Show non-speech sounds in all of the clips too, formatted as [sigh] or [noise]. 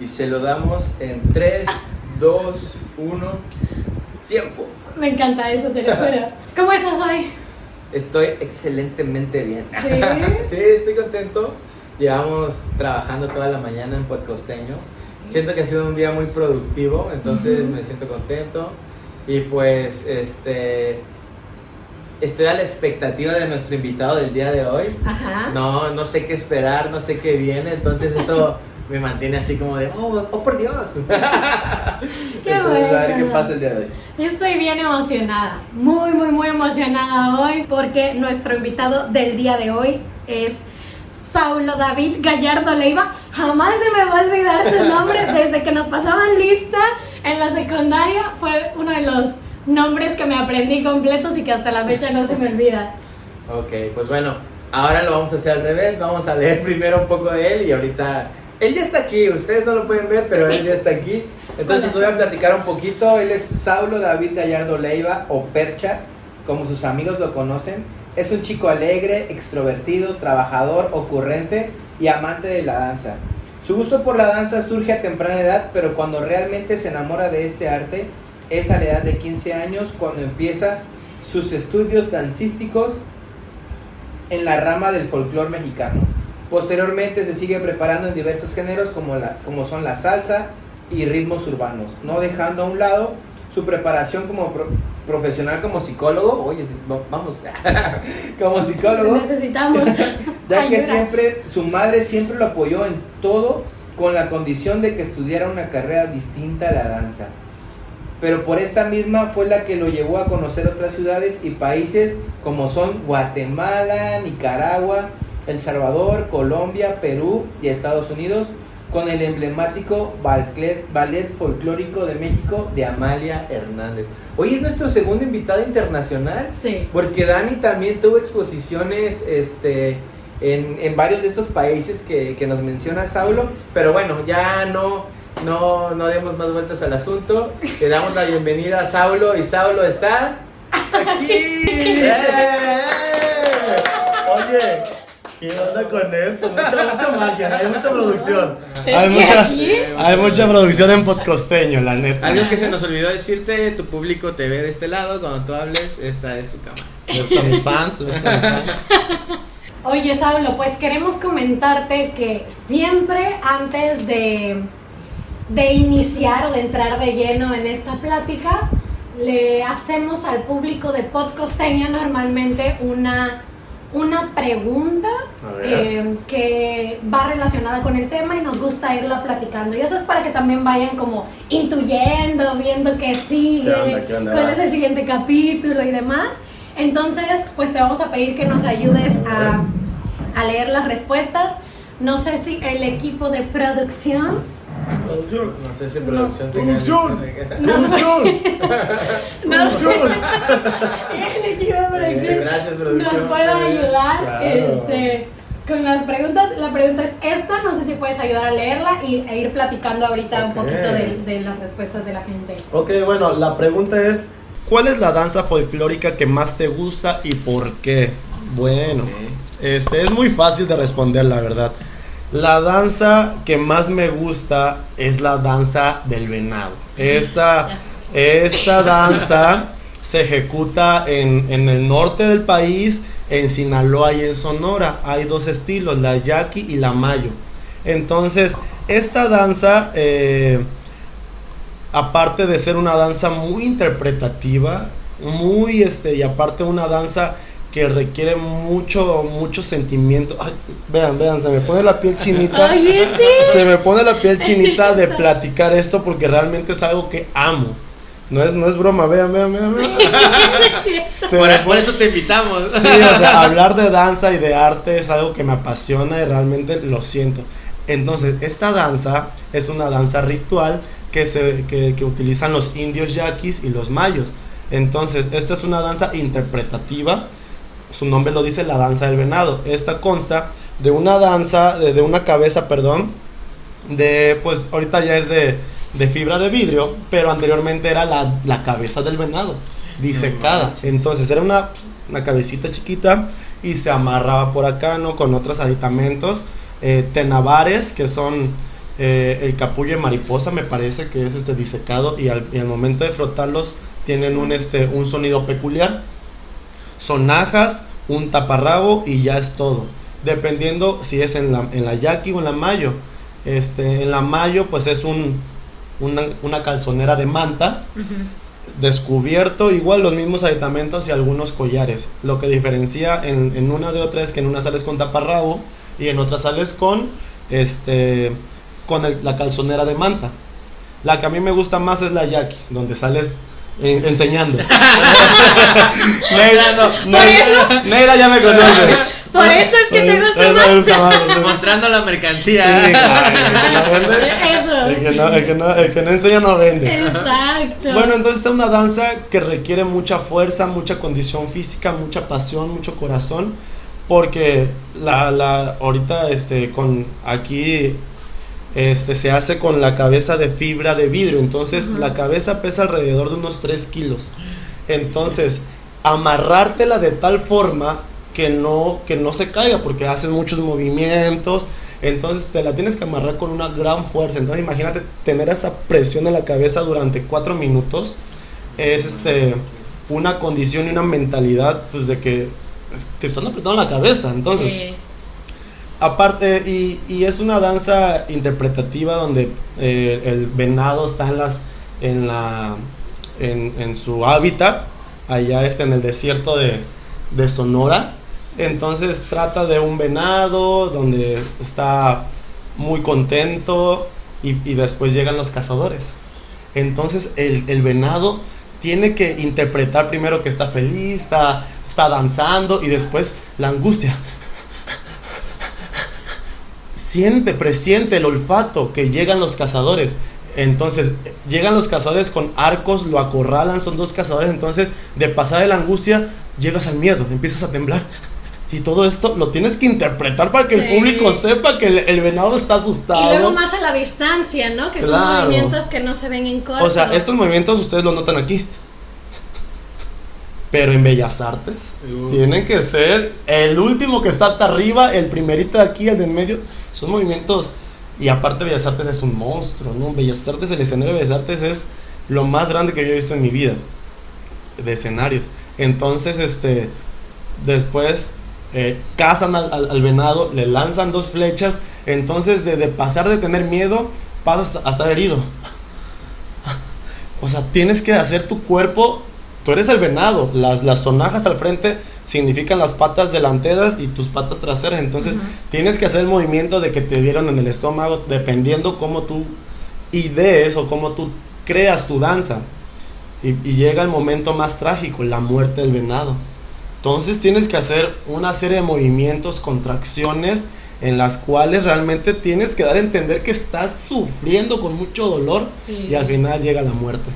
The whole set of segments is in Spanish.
Y se lo damos en 3, 2, 1, tiempo. Me encanta eso, te lo juro. ¿Cómo estás hoy? Estoy excelentemente bien. ¿Sí? [laughs] Sí, estoy contento. Llevamos trabajando toda la mañana en Podcosteño. Siento que ha sido un día muy productivo, entonces me siento contento. Y pues, este. Estoy a la expectativa de nuestro invitado del día de hoy. Ajá. No, no sé qué esperar, no sé qué viene, entonces eso [laughs] me mantiene así como de, oh, oh por Dios. [laughs] Qué entonces, a ver qué bueno. pasa el día de hoy. Yo estoy bien emocionada, muy, muy, muy emocionada hoy porque nuestro invitado del día de hoy es Saulo David Gallardo Leiva. Jamás se me va a olvidar su nombre [laughs] desde que nos pasaban lista en la secundaria. Fue uno de los nombres que me aprendí completos y que hasta la fecha no se me olvida. Ok, pues bueno, ahora lo vamos a hacer al revés. Vamos a leer primero un poco de él y ahorita. Él ya está aquí, ustedes no lo pueden ver, pero él ya está aquí. Entonces voy a platicar un poquito. Él es Saulo David Gallardo Leiva o Percha, como sus amigos lo conocen. Es un chico alegre, extrovertido, trabajador, ocurrente y amante de la danza. Su gusto por la danza surge a temprana edad, pero cuando realmente se enamora de este arte es a la edad de 15 años cuando empieza sus estudios dancísticos en la rama del folclore mexicano. Posteriormente se sigue preparando en diversos géneros como, la, como son la salsa y ritmos urbanos, no dejando a un lado su preparación como pro- profesional como psicólogo, oye, vamos, [laughs] como psicólogo, Necesitamos. [laughs] ya que siempre su madre siempre lo apoyó en todo con la condición de que estudiara una carrera distinta a la danza. Pero por esta misma fue la que lo llevó a conocer otras ciudades y países como son Guatemala, Nicaragua, El Salvador, Colombia, Perú y Estados Unidos con el emblemático ballet, ballet folclórico de México de Amalia Hernández. Hoy es nuestro segundo invitado internacional. Sí. Porque Dani también tuvo exposiciones este, en, en varios de estos países que, que nos menciona Saulo. Pero bueno, ya no, no, no demos más vueltas al asunto. Le damos la bienvenida a Saulo y Saulo está [laughs] aquí. Oye, ¿qué onda con esto? Mucha, mucha magia, hay mucha producción. Es Hay que mucha, aquí- hay mucha producción en podcosteño, la neta. Algo que se nos olvidó decirte, tu público te ve de este lado, cuando tú hables, esta es tu cámara. Esos son mis fans, son mis fans. [laughs] Oye, Saulo, pues queremos comentarte que siempre antes de, de iniciar o de entrar de lleno en esta plática, le hacemos al público de Podcosteña normalmente una, una pregunta eh, que va relacionada con el tema y nos gusta irla platicando. Y eso es para que también vayan como intuyendo, viendo qué sigue, ¿Qué onda, qué onda? cuál es el siguiente capítulo y demás. Entonces, pues te vamos a pedir que nos ayudes a, a leer las respuestas. No sé si el equipo de producción Producción. No sé si No. producción tenga- Producción. No. Producción. [laughs] [laughs] nos, Producción. el equipo de producción Eh, gracias, producción. nos pueda ayudar Claro. este, con las preguntas. La pregunta es esta, no sé si puedes ayudar a leerla y, e ir platicando ahorita un Ok. poquito de, de las respuestas de la gente. Ok, bueno, la pregunta es: ¿Cuál es la danza folclórica que más te gusta y por qué? Bueno, este es muy fácil de responder, la verdad. La danza que más me gusta es la danza del venado. Esta, esta danza se ejecuta en, en el norte del país, en Sinaloa y en Sonora. Hay dos estilos, la yaqui y la mayo. Entonces, esta danza, eh, aparte de ser una danza muy interpretativa, muy este, y aparte una danza que requiere mucho, mucho sentimiento. Ay, vean, vean, se me pone la piel chinita. Oye, sí. Se me pone la piel chinita de platicar esto porque realmente es algo que amo. No es, no es broma, vean, vean, vean. vean. [laughs] Por, me por eso te invitamos. Sí, o sea, [laughs] hablar de danza y de arte es algo que me apasiona y realmente lo siento. Entonces, esta danza es una danza ritual que, se, que, que utilizan los indios yaquis y los mayos. Entonces, esta es una danza interpretativa. Su nombre lo dice la danza del venado. Esta consta de una danza, de, de una cabeza, perdón, de, pues ahorita ya es de, de fibra de vidrio, pero anteriormente era la, la cabeza del venado, disecada. Entonces era una, una cabecita chiquita y se amarraba por acá, ¿no? Con otros aditamentos, eh, tenabares, que son Eh, el capullo de mariposa me parece que es este disecado y al, y al momento de frotarlos tienen un, este, un sonido peculiar. Sonajas, un taparrabo y ya es todo. Dependiendo si es en la, en la yaqui o en la mayo. Este, en la mayo pues es un, una, una calzonera de manta descubierto, igual los mismos aditamentos y algunos collares. Lo que diferencia en, en una de otra es que en una sales con taparrabo y en otra sales con este con el- la calzonera de manta. La que a mí me gusta más es la yaqui, donde sales eh, enseñando. [laughs] Negra, Por Negra- Negra ya me conoce. Por eso es que te gusta eso más. gusta. Mostrando la Sí, mercancía. claro, el que no. El que no, el que no- no enseña no vende. Exacto. Bueno, entonces es una danza que requiere mucha fuerza, mucha condición física, mucha pasión, mucho corazón, porque la, la ahorita este con aquí este se hace con la cabeza de fibra de vidrio, entonces la cabeza pesa alrededor de unos 3 kilos. Entonces, amarrártela de tal forma que no, que no se caiga, porque haces muchos movimientos. Entonces te la tienes que amarrar con una gran fuerza. Entonces imagínate tener esa presión en la cabeza durante cuatro minutos. Es este una condición y una mentalidad pues de que te están apretando la cabeza. Entonces, Sí. Aparte, y, es una danza interpretativa donde eh, el venado está en las en la en, su hábitat, allá está en el desierto de, de Sonora. Entonces trata de un venado donde está muy contento y, y después llegan los cazadores. Entonces el, el venado tiene que interpretar primero que está feliz, está, está danzando y después la angustia siente, presiente el olfato que llegan los cazadores. Entonces, llegan los cazadores con arcos, lo acorralan, son dos cazadores. Entonces, de pasar de la angustia, llegas al miedo, empiezas a temblar. [laughs] Y todo esto lo tienes que interpretar para que el público sepa que el, el venado está Y asustado. luego más a la distancia, ¿no? Que son movimientos que no se ven en corto. O sea, estos movimientos ustedes lo notan aquí. Pero en Bellas Artes Uh. tienen que ser el último que está hasta arriba, el primerito de aquí, el de en medio. Son movimientos. Y aparte, Bellas Artes es un monstruo, ¿no? Bellas Artes, el escenario de Bellas Artes es lo más grande que yo he visto en mi vida. De escenarios. Entonces, este. Después. eh, cazan al, al- al venado, le lanzan dos flechas. Entonces, de, de pasar de tener miedo, pasas a estar herido. [laughs] O sea, tienes que hacer tu cuerpo. Tú eres el venado. Las, las sonajas al frente significan las patas delanteras y tus patas traseras. Entonces, tienes que hacer el movimiento de que te dieron en el estómago, dependiendo cómo tú idees o cómo tú creas tu danza. Y, y llega el momento más trágico, la muerte del venado. Entonces tienes que hacer una serie de movimientos, contracciones, en las cuales realmente tienes que dar a entender que estás sufriendo con mucho dolor Sí. y al final llega la muerte.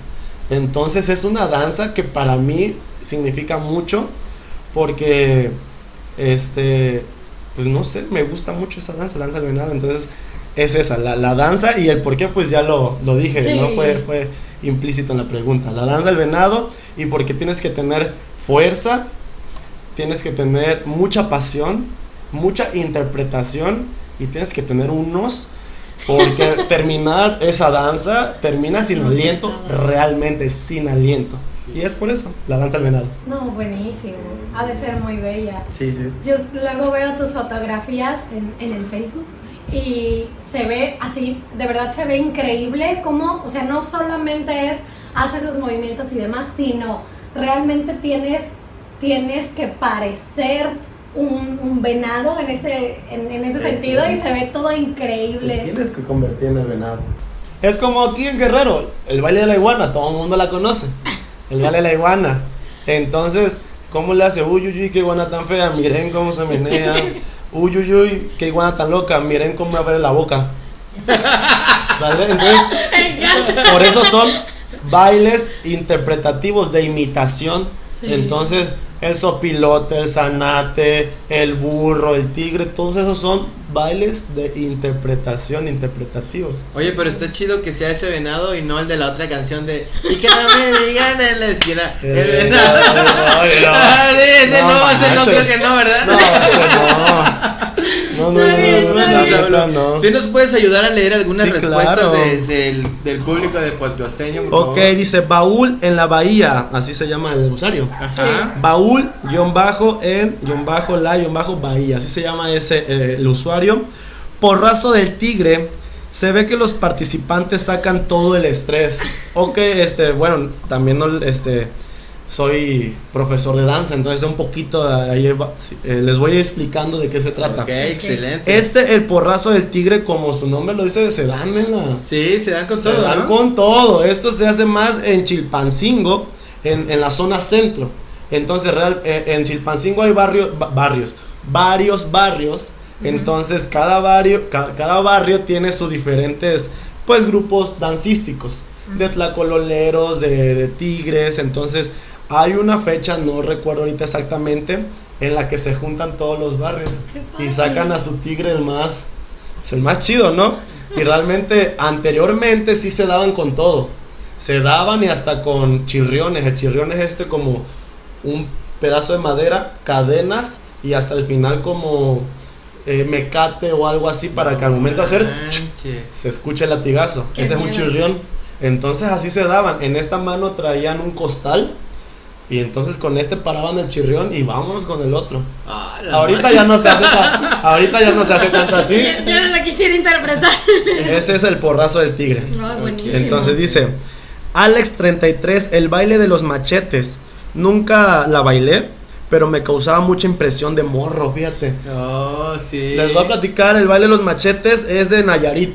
Entonces es una danza que para mí significa mucho porque, este, pues no sé, me gusta mucho esa danza, la danza del venado. Entonces es esa, la, la danza y el por qué pues ya lo, lo dije, Sí. ¿no? Fue, fue implícito en la pregunta. La danza del venado y porque tienes que tener fuerza, tienes que tener mucha pasión, mucha interpretación y tienes que tener unos porque terminar esa danza termina sin No, aliento, realmente sin aliento. Y es por eso, la danza del venado. No, buenísimo. Ha de ser muy bella. Sí, sí. Yo luego veo tus fotografías en, en el Facebook y se ve así, de verdad se ve increíble como, o sea, no solamente es haces los movimientos y demás, sino realmente tienes, tienes que parecer un, un venado en ese, en, en ese Sí. sentido y se ve todo Te increíble. tienes que convertir en el venado. Es como aquí en Guerrero, el baile de la iguana, todo el mundo la conoce. El baile de la iguana. Entonces, ¿cómo le hace? Uy, uy, uy, qué iguana tan fea, miren cómo se menea. Uy, uy, uy, qué iguana tan loca, miren cómo abre la boca. ¿Sale? Entonces, por eso son bailes interpretativos de imitación. Sí. Entonces, el sopilote, el zanate, el burro, el tigre, todos esos son bailes de interpretación, interpretativos. Oye, pero está chido que sea ese venado y no el de la otra canción de Y que no me digan en la esquina. [laughs] El venado. no, no, no. [laughs] Ah, sí, ese No no, ese no creo que no, ¿verdad? No, ese no. No, no, no, no. ¿sí nos puedes ayudar a leer algunas respuestas del, del público de podcasteño, Ok, dice baúl en la bahía, así se llama el usuario. Ajá. Baúl, guion bajo, en, guion bajo, la, guion bajo, bahía. Así se llama ese, eh, el usuario. Porrazo del tigre. Se ve que los participantes sacan todo el estrés. Ok, este, bueno, también no, este, soy profesor de danza, entonces un poquito ahí va- eh, les voy a ir explicando de qué se trata. Ok, excelente. Este, el porrazo del tigre, como su nombre lo dice, se dan en la, Sí, se dan con se todo, dan ¿no? con todo. Esto se hace más en Chilpancingo, en, en la zona centro. Entonces, real, eh, en Chilpancingo hay barrio- ba- barrios, varios barrios. Entonces, cada barrio, ca- cada barrio tiene sus diferentes, pues, grupos dancísticos. De tlacololeros, de, de tigres. Entonces, hay una fecha, no recuerdo ahorita exactamente, en la que se juntan todos los barrios. Y sacan a su tigre el más, es el más chido, ¿no? Y realmente anteriormente sí se daban con todo. Se daban y hasta con chirriones. El chirrión es este como un pedazo de madera, cadenas y hasta el final como eh, mecate o algo así para que al momento de hacer se escuche el latigazo. Qué Ese es un chirrión. Entonces así se daban. En esta mano traían un costal y entonces con este paraban el chirrión y vámonos con el otro. Ah, Ahorita madre. ya no se hace tan, [laughs] ahorita ya no se hace tanto así. Yo no la quisiera interpretar. Ese es el porrazo del tigre. No, buenísimo. Entonces dice, Alex 33, el baile de los machetes. Nunca la bailé, pero me causaba mucha impresión de morro, fíjate. Oh, sí. Les voy a platicar, el baile de los machetes es de Nayarit.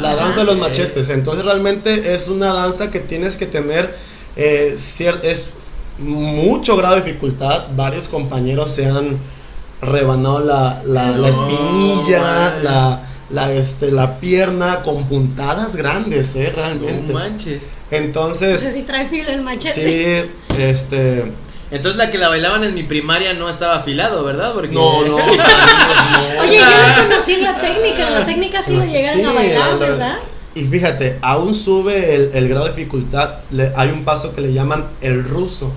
La Ah, danza de los machetes. Entonces realmente es una danza que tienes que tener eh, es mucho grado de dificultad. Varios compañeros se han rebanado la, la, la No, espinilla, man. la, la, este, la pierna con puntadas grandes, eh, realmente. No manches. No Entonces, sé si trae filo el machete. sí, este... Entonces la que la bailaban en mi primaria no estaba afilado, ¿verdad? Porque No, no, [laughs] no. Oye, yo no conocí la técnica. La técnica sí lo llegaron Sí, a bailar, la- ¿verdad? Y fíjate, aún sube el, el grado de dificultad. le- hay un paso que le llaman el ruso.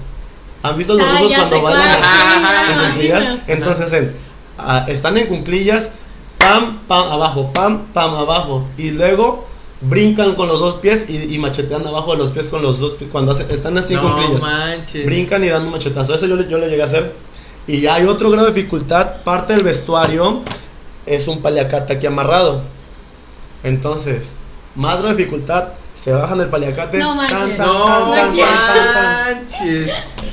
¿Han visto los Ah, rusos cuando bailan sí, Ajá, ya en cunclillas? Entonces, en- ah, están en cunclillas, pam, pam, abajo, pam, pam, abajo. Y luego brincan con los dos pies y, y machetean abajo de los pies con los dos pies. Cuando hacen- están así en no cunclillas. manches. Brincan y dan un machetazo. Eso yo, yo lo llegué a hacer. Y ya hay otro grado de dificultad. Parte del vestuario es un paliacate aquí amarrado. Entonces, más grado de dificultad. Se bajan el paliacate. No manches. tan, tan, No tan, manches.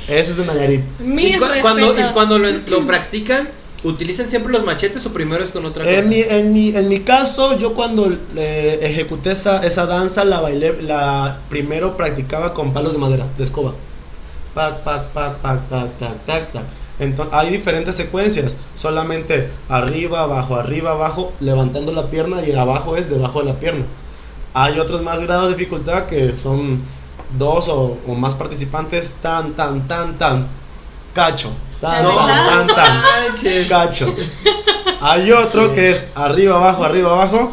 Ese es de Nayarit. Mis ¿Y, cu- cuando, y cuando lo, lo practican, utilizan siempre los machetes o primero es con otra cosa? En mi, en, mi, en mi caso, yo cuando eh, ejecuté esa, esa danza, la bailé, la primero practicaba con palos de madera, de escoba. Pac, pac, pac, pac, tac, tac, tac, tac. Entonces, hay diferentes secuencias, solamente arriba, abajo, arriba, abajo, levantando la pierna y abajo es debajo de la pierna. Hay otros más grados de dificultad que son dos o, o más participantes, tan, tan, tan, tan, cacho, tan, No tan, tan, tan cacho. Hay otro que es arriba, abajo, arriba, abajo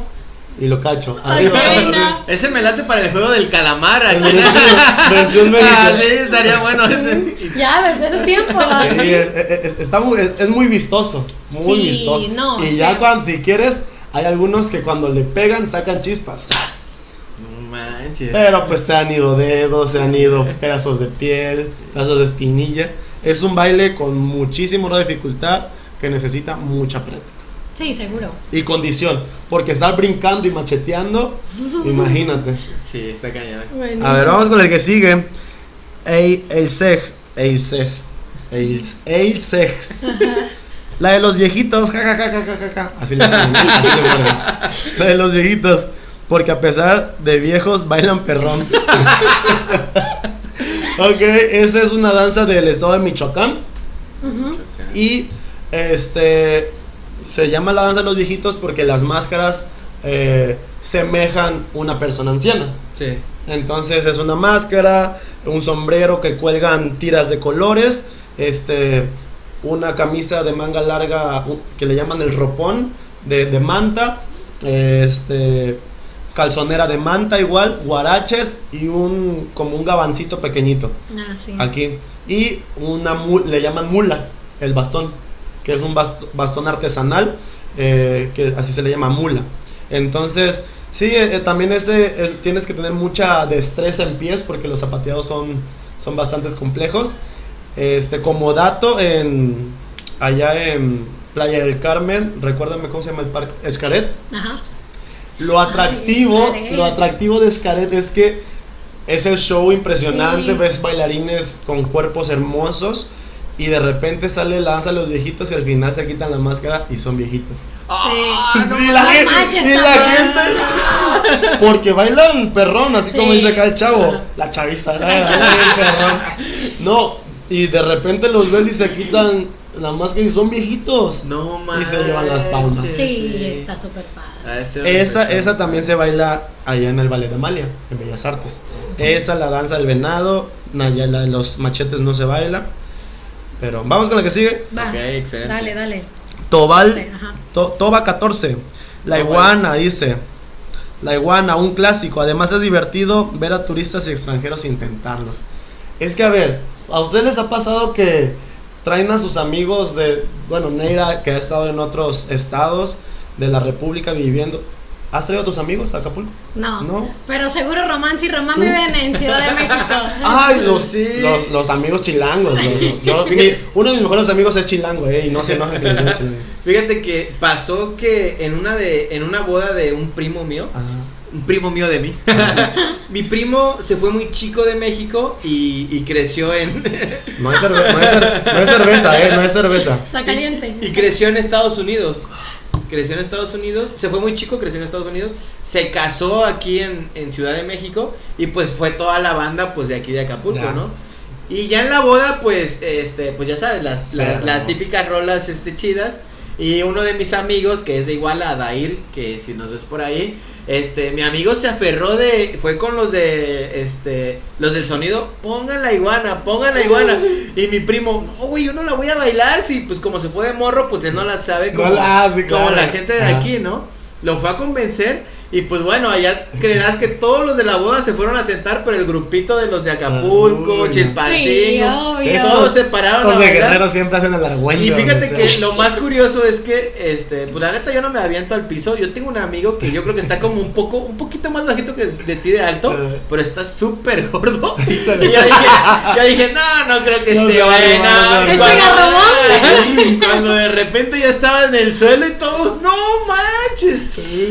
y lo cacho. Arriba, abajo, arriba. Ese me late para el juego del calamar. En aquí. versión- versión México. Ah, sí, estaría bueno ese. Ya, desde ese tiempo. ¿no? Sí, es, es- está muy, es, es muy vistoso, muy Sí, vistoso. no, y ya cuando, si quieres, hay algunos que cuando le pegan sacan chispas. Manches. Pero pues se han ido dedos, se han ido pedazos de piel, pedazos de espinilla. Es un baile con de dificultad que necesita mucha práctica. Sí, seguro. y condición. Porque estar brincando y macheteando, [laughs] imagínate. Sí, está cañón. Bueno. A ver, vamos con el que sigue. Ey, el sej. El sej. El, el sex. La de los viejitos. Ja, ja, ja, ja, ja, ja, ja. Así le así le. La de los viejitos. Porque a pesar de viejos, bailan perrón. [laughs] ok, esa es una danza del estado de Michoacán. Y este se llama la danza de los viejitos porque las máscaras eh, semejan una persona anciana. Sí. Entonces es una máscara, un sombrero que cuelgan tiras de colores, este, una camisa de manga larga que le llaman el ropón de, de manta, este, calzonera de manta igual, guaraches y un como un gabancito pequeñito Ah, sí. aquí y una le llaman mula el bastón que es un bast- bastón artesanal eh, que así se le llama mula. Entonces, sí, eh, eh, también ese, es- tienes que tener mucha destreza en pies porque los zapateados son, son bastante complejos. Este, como dato, en, allá en Playa del Carmen, recuérdame cómo se llama el parque, Escaret. Ajá. Lo atractivo, lo atractivo de Xcaret es que es el show impresionante, Sí. ves bailarines con cuerpos hermosos y de repente sale la danza de los viejitos y al final se quitan la máscara y son viejitos. Ah, Sí. Sí, la gente, sí, la gente. Porque bailan perrón, así como dice acá el chavo. La chaviza, perrón. No, y de repente los ves y se quitan la máscara y son viejitos. No Y manches. se llevan las palmas. Sí, está súper padre. Esa, esa también se baila allá en el Ballet de Amalia, en Bellas Artes. Esa, la danza del venado, Naya, la los machetes no se baila. Pero vamos con la que sigue. Va. Ok, excelente. Dale, dale. Tobal. To- Toba 14. La iguana, dice. La iguana, un clásico. Además es divertido ver a turistas y extranjeros intentarlos. Es que, a ver, ¿a ustedes les ha pasado que traen a sus amigos de, bueno, Neira, que ha estado en otros estados de la República viviendo? ¿Has traído a tus amigos a Acapulco? No. No. Pero seguro Romance y Román ¿Tú? viven en Ciudad de México. [laughs] Ay, los, Sí. los, los amigos chilangos. los- yo- [laughs] mi- uno de mis mejores amigos es chilango, eh, y no se enoja que les diga chilango. Fíjate que pasó que en una de en una boda de un primo mío, un primo mío de mí. [laughs] Mi primo se fue muy chico de México y, y creció en no, es cerve- no, es cer- no es cerveza, eh, no es cerveza. Está caliente. y creció en Estados Unidos. Creció en Estados Unidos, se fue muy chico, creció en Estados Unidos, se casó aquí en, en Ciudad de México y pues fue toda la banda pues de aquí de Acapulco, Ya. ¿no? Y ya en la boda pues este pues ya sabes las, las, típicas rolas este chidas y uno de mis amigos que es de igual a Dair, que si nos ves por ahí, este mi amigo se aferró de fue con los de este los del sonido, pongan la iguana, pongan la iguana y mi primo, "No, güey, yo no la voy a bailar si pues como se fue de morro, pues él no la sabe No como, la- sí, como la gente de aquí, ¿no? Lo fue a convencer y pues bueno, allá creerás que todos los de la boda se fueron a sentar, pero el grupito de los de Acapulco, Uy, Chilpancingo, Sí, todos se pararon a de bailar. guerreros siempre hacen el argüento. Y fíjate que sea. lo más curioso es que, este, pues la neta yo no me aviento al piso. Yo tengo un amigo que yo creo que está como un poco, un poquito más bajito que de ti de alto, pero está súper gordo. [laughs] Y yo dije, yo dije, no, no creo que No esté bueno. no Cuando-. [laughs] Cuando de repente ya estaba en el suelo y todos, no manches.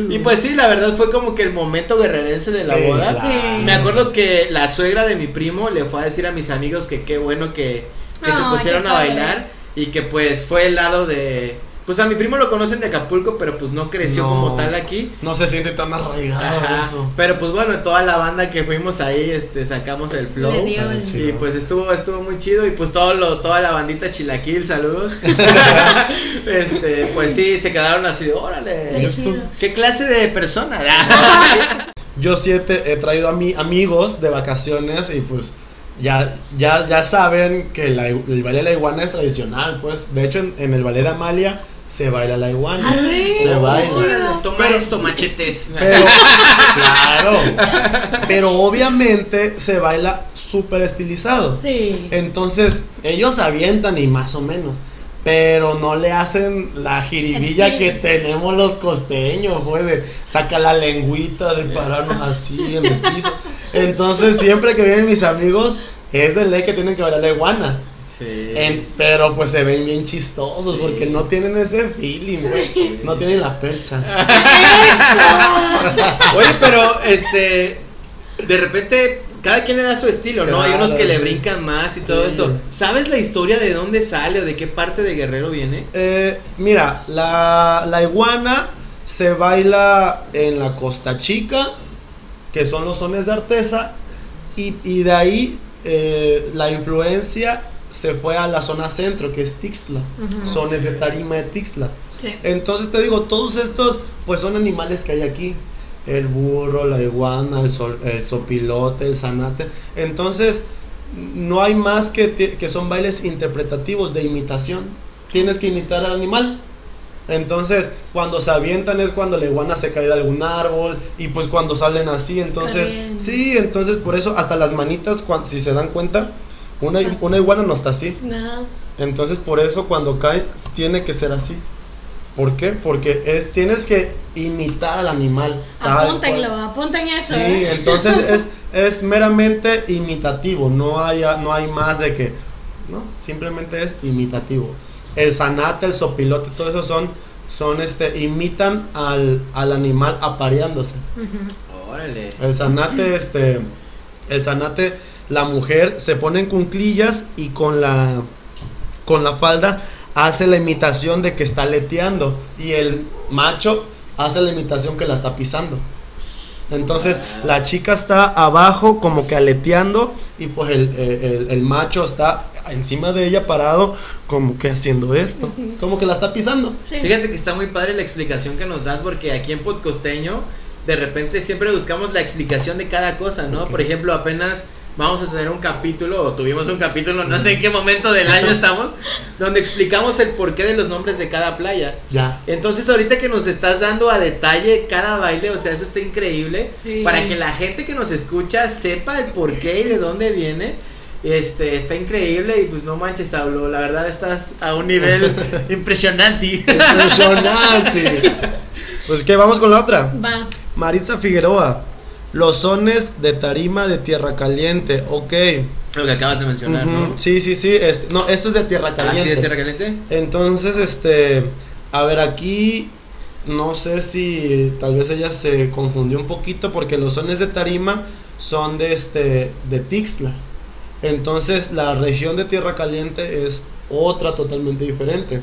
Y pues sí, la verdad fue como que el momento guerrerense de la Sí, boda. claro. Me acuerdo que la suegra de mi primo le fue a decir a mis amigos que qué bueno que, que se pusieron a padre. bailar y que pues fue el lado de... Pues a mi primo lo conocen de Acapulco, pero pues no creció No. como tal aquí. No se siente tan arraigado Ajá. eso. Pero pues bueno, toda la banda que fuimos ahí, este, sacamos el flow. Le dio el-. Y pues estuvo, estuvo muy chido y pues todo lo, toda la bandita chilaquil, saludos. [laughs] este, pues sí, se quedaron así, órale. Qué Estos- chido. ¿Qué clase de persona? Yo siete he traído a mi amigos de vacaciones y pues ya, ya, ya saben que la- el baile de la iguana es tradicional, pues. De hecho, en, en el ballet de Amalia se baila la iguana. ¿Ah, sí? Se baila. Toma Pero- esto, machetes. Pero, claro. [laughs] Pero obviamente se baila súper estilizado. Sí. Entonces, ellos avientan y más o menos. Pero no le hacen la jiribilla que tenemos los costeños, pues, de saca la lengüita de pararnos así en el piso. Entonces, siempre que vienen mis amigos, es de ley que tienen que bailar la iguana. Sí. En- pero pues se ven bien chistosos Sí. porque no tienen ese feeling, güey. No tienen la percha. Oye, pero este. De repente, cada quien le da su estilo, ¿no? Hay unos que le brincan más y todo Sí. eso. ¿Sabes la historia de dónde sale o de qué parte de Guerrero viene? Eh, mira, la, la iguana se baila en la Costa Chica, que son los sones de artesa, y, y de ahí eh, la influencia se fue a la zona centro, que es Tixla, Ujú. sones de tarima de Tixla. Sí. Entonces te digo, todos estos pues son animales que hay aquí. El burro, la iguana, el, sol- el sopilote, el zanate. Entonces, no hay más que, que son bailes interpretativos de imitación. Tienes que imitar al animal. Entonces, cuando se avientan es cuando la iguana se cae de algún árbol y pues cuando salen así, entonces, sí, entonces por eso hasta las manitas, si se dan cuenta, una, una iguana no está así. No. Entonces por eso cuando cae tiene que ser así. ¿Por qué? Porque es, tienes que imitar al animal. Apúntenlo, apunten eso. Sí, ¿eh? entonces [laughs] es, es meramente imitativo, no hay, no hay más de que, no, simplemente es imitativo. El zanate, el sopilote, todo eso son, son este, imitan al, al animal apareándose. Órale. El zanate, este, el zanate, la mujer se pone en cunclillas y con la, con la falda hace la imitación de que está leteando y el macho hace la imitación que la está pisando. Entonces la chica está abajo como que aleteando y pues el, el- el macho está encima de ella parado como que haciendo esto, como que la está pisando. Sí. Fíjate que está muy padre la explicación que nos das porque aquí en Podcosteño de repente siempre buscamos la explicación de cada cosa, ¿no? Por ejemplo, apenas vamos a tener un capítulo o tuvimos un capítulo, no sé en qué momento del año estamos, donde explicamos el porqué de los nombres de cada playa. Ya. Entonces ahorita que nos estás dando a detalle cada baile, o sea, eso está increíble, Sí. para que la gente que nos escucha sepa el porqué y de dónde viene. Este, está increíble y pues no manches, Saulo, la verdad estás a un nivel [laughs] impresionante. Impresionante. Pues que vamos con la otra. Va. Maritza Figueroa. Los sones de tarima de Tierra Caliente. Ok. Lo que acabas de mencionar, ¿no? Sí, sí, sí. Este, no, esto es de Tierra ¿Ah, Caliente. sí, de tierra caliente? Entonces, este. A ver, aquí. No sé si tal vez ella se confundió un poquito porque los sones de tarima son de este. de Tixla. Entonces, la región de Tierra Caliente es otra totalmente diferente.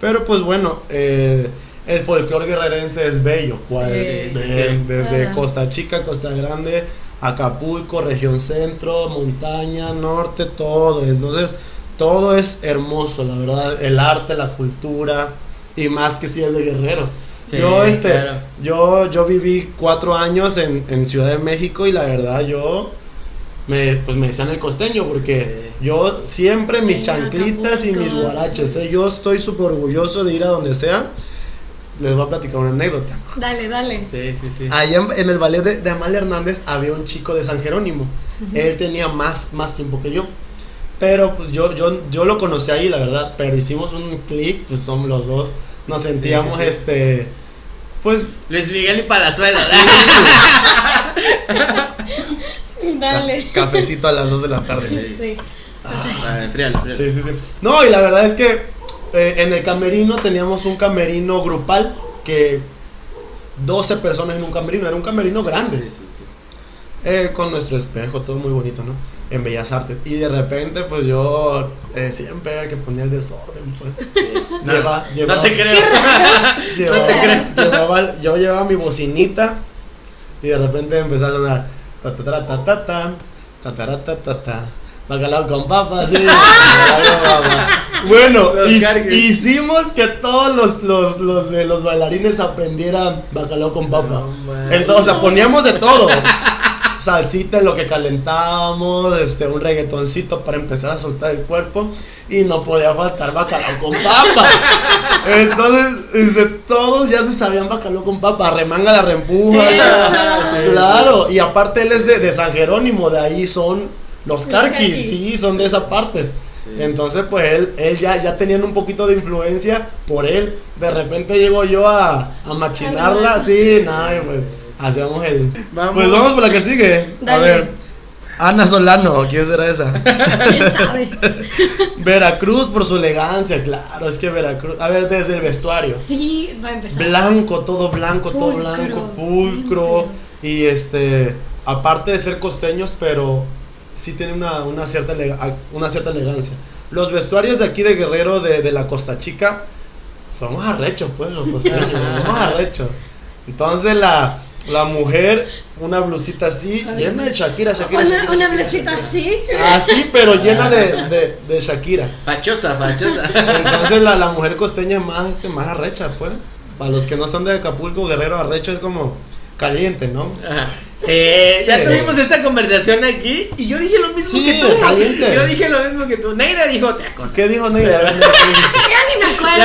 Pero pues bueno, eh, el folclore guerrerense es bello. cual- Sí, sí, de- sí. Desde Ajá. Costa Chica, Costa Grande, Acapulco, región centro, montaña, norte, todo. Entonces, todo es hermoso, la verdad. El arte, la cultura, y más que si es de guerrero. Sí, yo, sí, este, claro. yo, yo viví cuatro años en, en Ciudad de México y la verdad yo me, pues me decían el costeño porque Sí. yo siempre mis Sí, chanclitas y mis guaraches, ¿eh? yo estoy súper orgulloso de ir a donde sea. Les voy a platicar una anécdota. Dale, dale. Sí, sí, sí. Allá en, en el ballet de, de Amalia Hernández había un chico de San Jerónimo. Él tenía más, más tiempo que yo. Pero pues yo, yo, yo lo conocí ahí, la verdad. Pero hicimos un clic, pues somos los dos. Nos sentíamos, sí, sí. este. Pues. Luis Miguel y Palazuelo. [laughs] Dale. Cafecito a las 2 de la tarde. Sí. Ah, enfríalo, enfríalo. Sí, sí, sí. No, y la verdad es que eh, en el camerino teníamos un camerino grupal que 12 personas en un camerino, era un camerino grande. Sí, sí, sí. Eh, con nuestro espejo, todo muy bonito, ¿no? En Bellas Artes. Y de repente, pues yo eh, siempre era el que ponía el desorden, pues. No, Lleva- no lleva- te creo. Llevaba- llevaba- yo llevaba mi bocinita y de repente empezó a sonar ta ta ta ta ta ta ta ta ta ta ta bacalao con papas sí, bacalao con papas. [laughs] bueno hic- hicimos que todos los, los, los de los bailarines aprendieran bacalao con papa No entonces o sea, poníamos de todo [laughs] salsita en lo que calentábamos, este, un reggaetoncito para empezar a soltar el cuerpo y no podía faltar bacalao con papa. [laughs] Entonces, dice, todos ya se sabían bacalao con papa, remanga la reempuja. Sí, ya. sí, claro, y aparte él es de, de San Jerónimo, de ahí son los carquis, carquis. sí, son de esa parte. Sí. Entonces, pues él, él ya, ya tenían un poquito de influencia por él. De repente llego yo a, a machinarla, Ah, no. sí, nada, y pues hacíamos el. Vamos. Pues vamos por la que sigue. A ver. Ana Solano, ¿quién será esa? [laughs] ¿Quién sabe? [laughs] Veracruz por su elegancia, claro, es que Veracruz. A ver, desde el vestuario. Sí, va a empezar. Blanco, todo blanco, todo Pulcro, blanco, pulcro. Y este, aparte de ser costeños, pero sí tiene una, una cierta, una cierta elegancia. Los vestuarios de aquí de Guerrero, de, de la Costa Chica, somos arrechos, pues, los costeños, [laughs] somos arrechos. Entonces la, la mujer, una blusita así, llena de Shakira, Shakira. Una, Shakira, una blusita así. Así, pero llena de, de, de Shakira. Fachosa, fachosa. Entonces la, la mujer costeña es más, este, más arrecha, pues. Para los que no son de Acapulco, Guerrero, arrecho es como caliente, ¿no? Ajá. Sí, ya Sí. tuvimos esta conversación aquí y yo dije lo mismo Sí, que tú. caliente. Yo dije lo mismo que tú. Neira dijo otra cosa. ¿Qué dijo Neira? [laughs] Ya ni me acuerdo.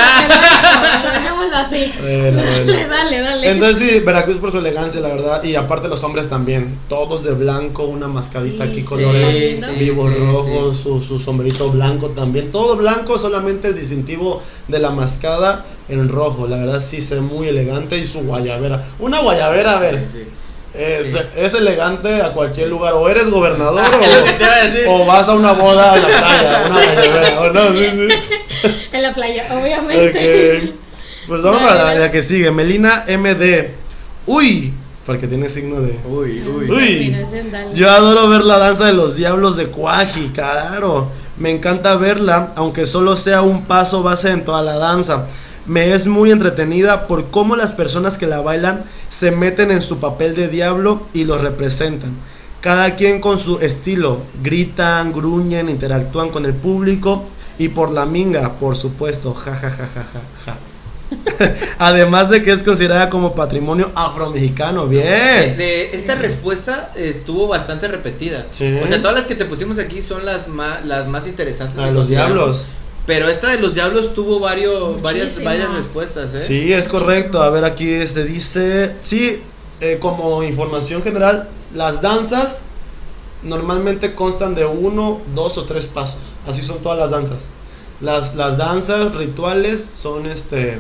Dejémoslo así. Bueno, bueno. Dale, [laughs] dale, dale. Entonces sí, Veracruz por su elegancia, la verdad, y aparte los hombres también, todos de blanco, una mascarita Sí, aquí, sí, colores sí, vivos sí, rojos, Su, su sombrerito blanco también, todo blanco, solamente el distintivo de la mascada en rojo, la verdad sí se ve muy elegante y su guayabera, una guayabera, a ver, Sí, sí. Es, Sí. es elegante a cualquier lugar, o eres gobernador Ah, es lo que te iba a decir. o, o vas a una boda a la playa, [laughs] una o no, sí, sí. En la playa, obviamente. Ok. Pues vamos Dale, a la, dale. la que sigue. Melina MD. Uy. Porque tiene signo de. Uy, uy. Uy. Yo adoro ver la danza de los diablos de Cuaji, claro. Me encanta verla, aunque solo sea un paso base en toda la danza. Me es muy entretenida por cómo las personas que la bailan se meten en su papel de diablo y lo representan. Cada quien con su estilo, gritan, gruñen, interactúan con el público y por la minga, por supuesto, ja ja ja ja ja. ja. [laughs] Además de que es considerada como patrimonio afromexicano, De, bien. de esta respuesta estuvo bastante repetida. Sí. O sea, todas las que te pusimos aquí son las más, las más interesantes. De que los diablos. Pero esta de los diablos tuvo varios, varias, varias respuestas, ¿eh? Sí, es correcto. A ver, aquí se dice, sí, eh, como información general, las danzas normalmente constan de uno, dos o tres pasos. Así son todas las danzas. Las, las danzas rituales son este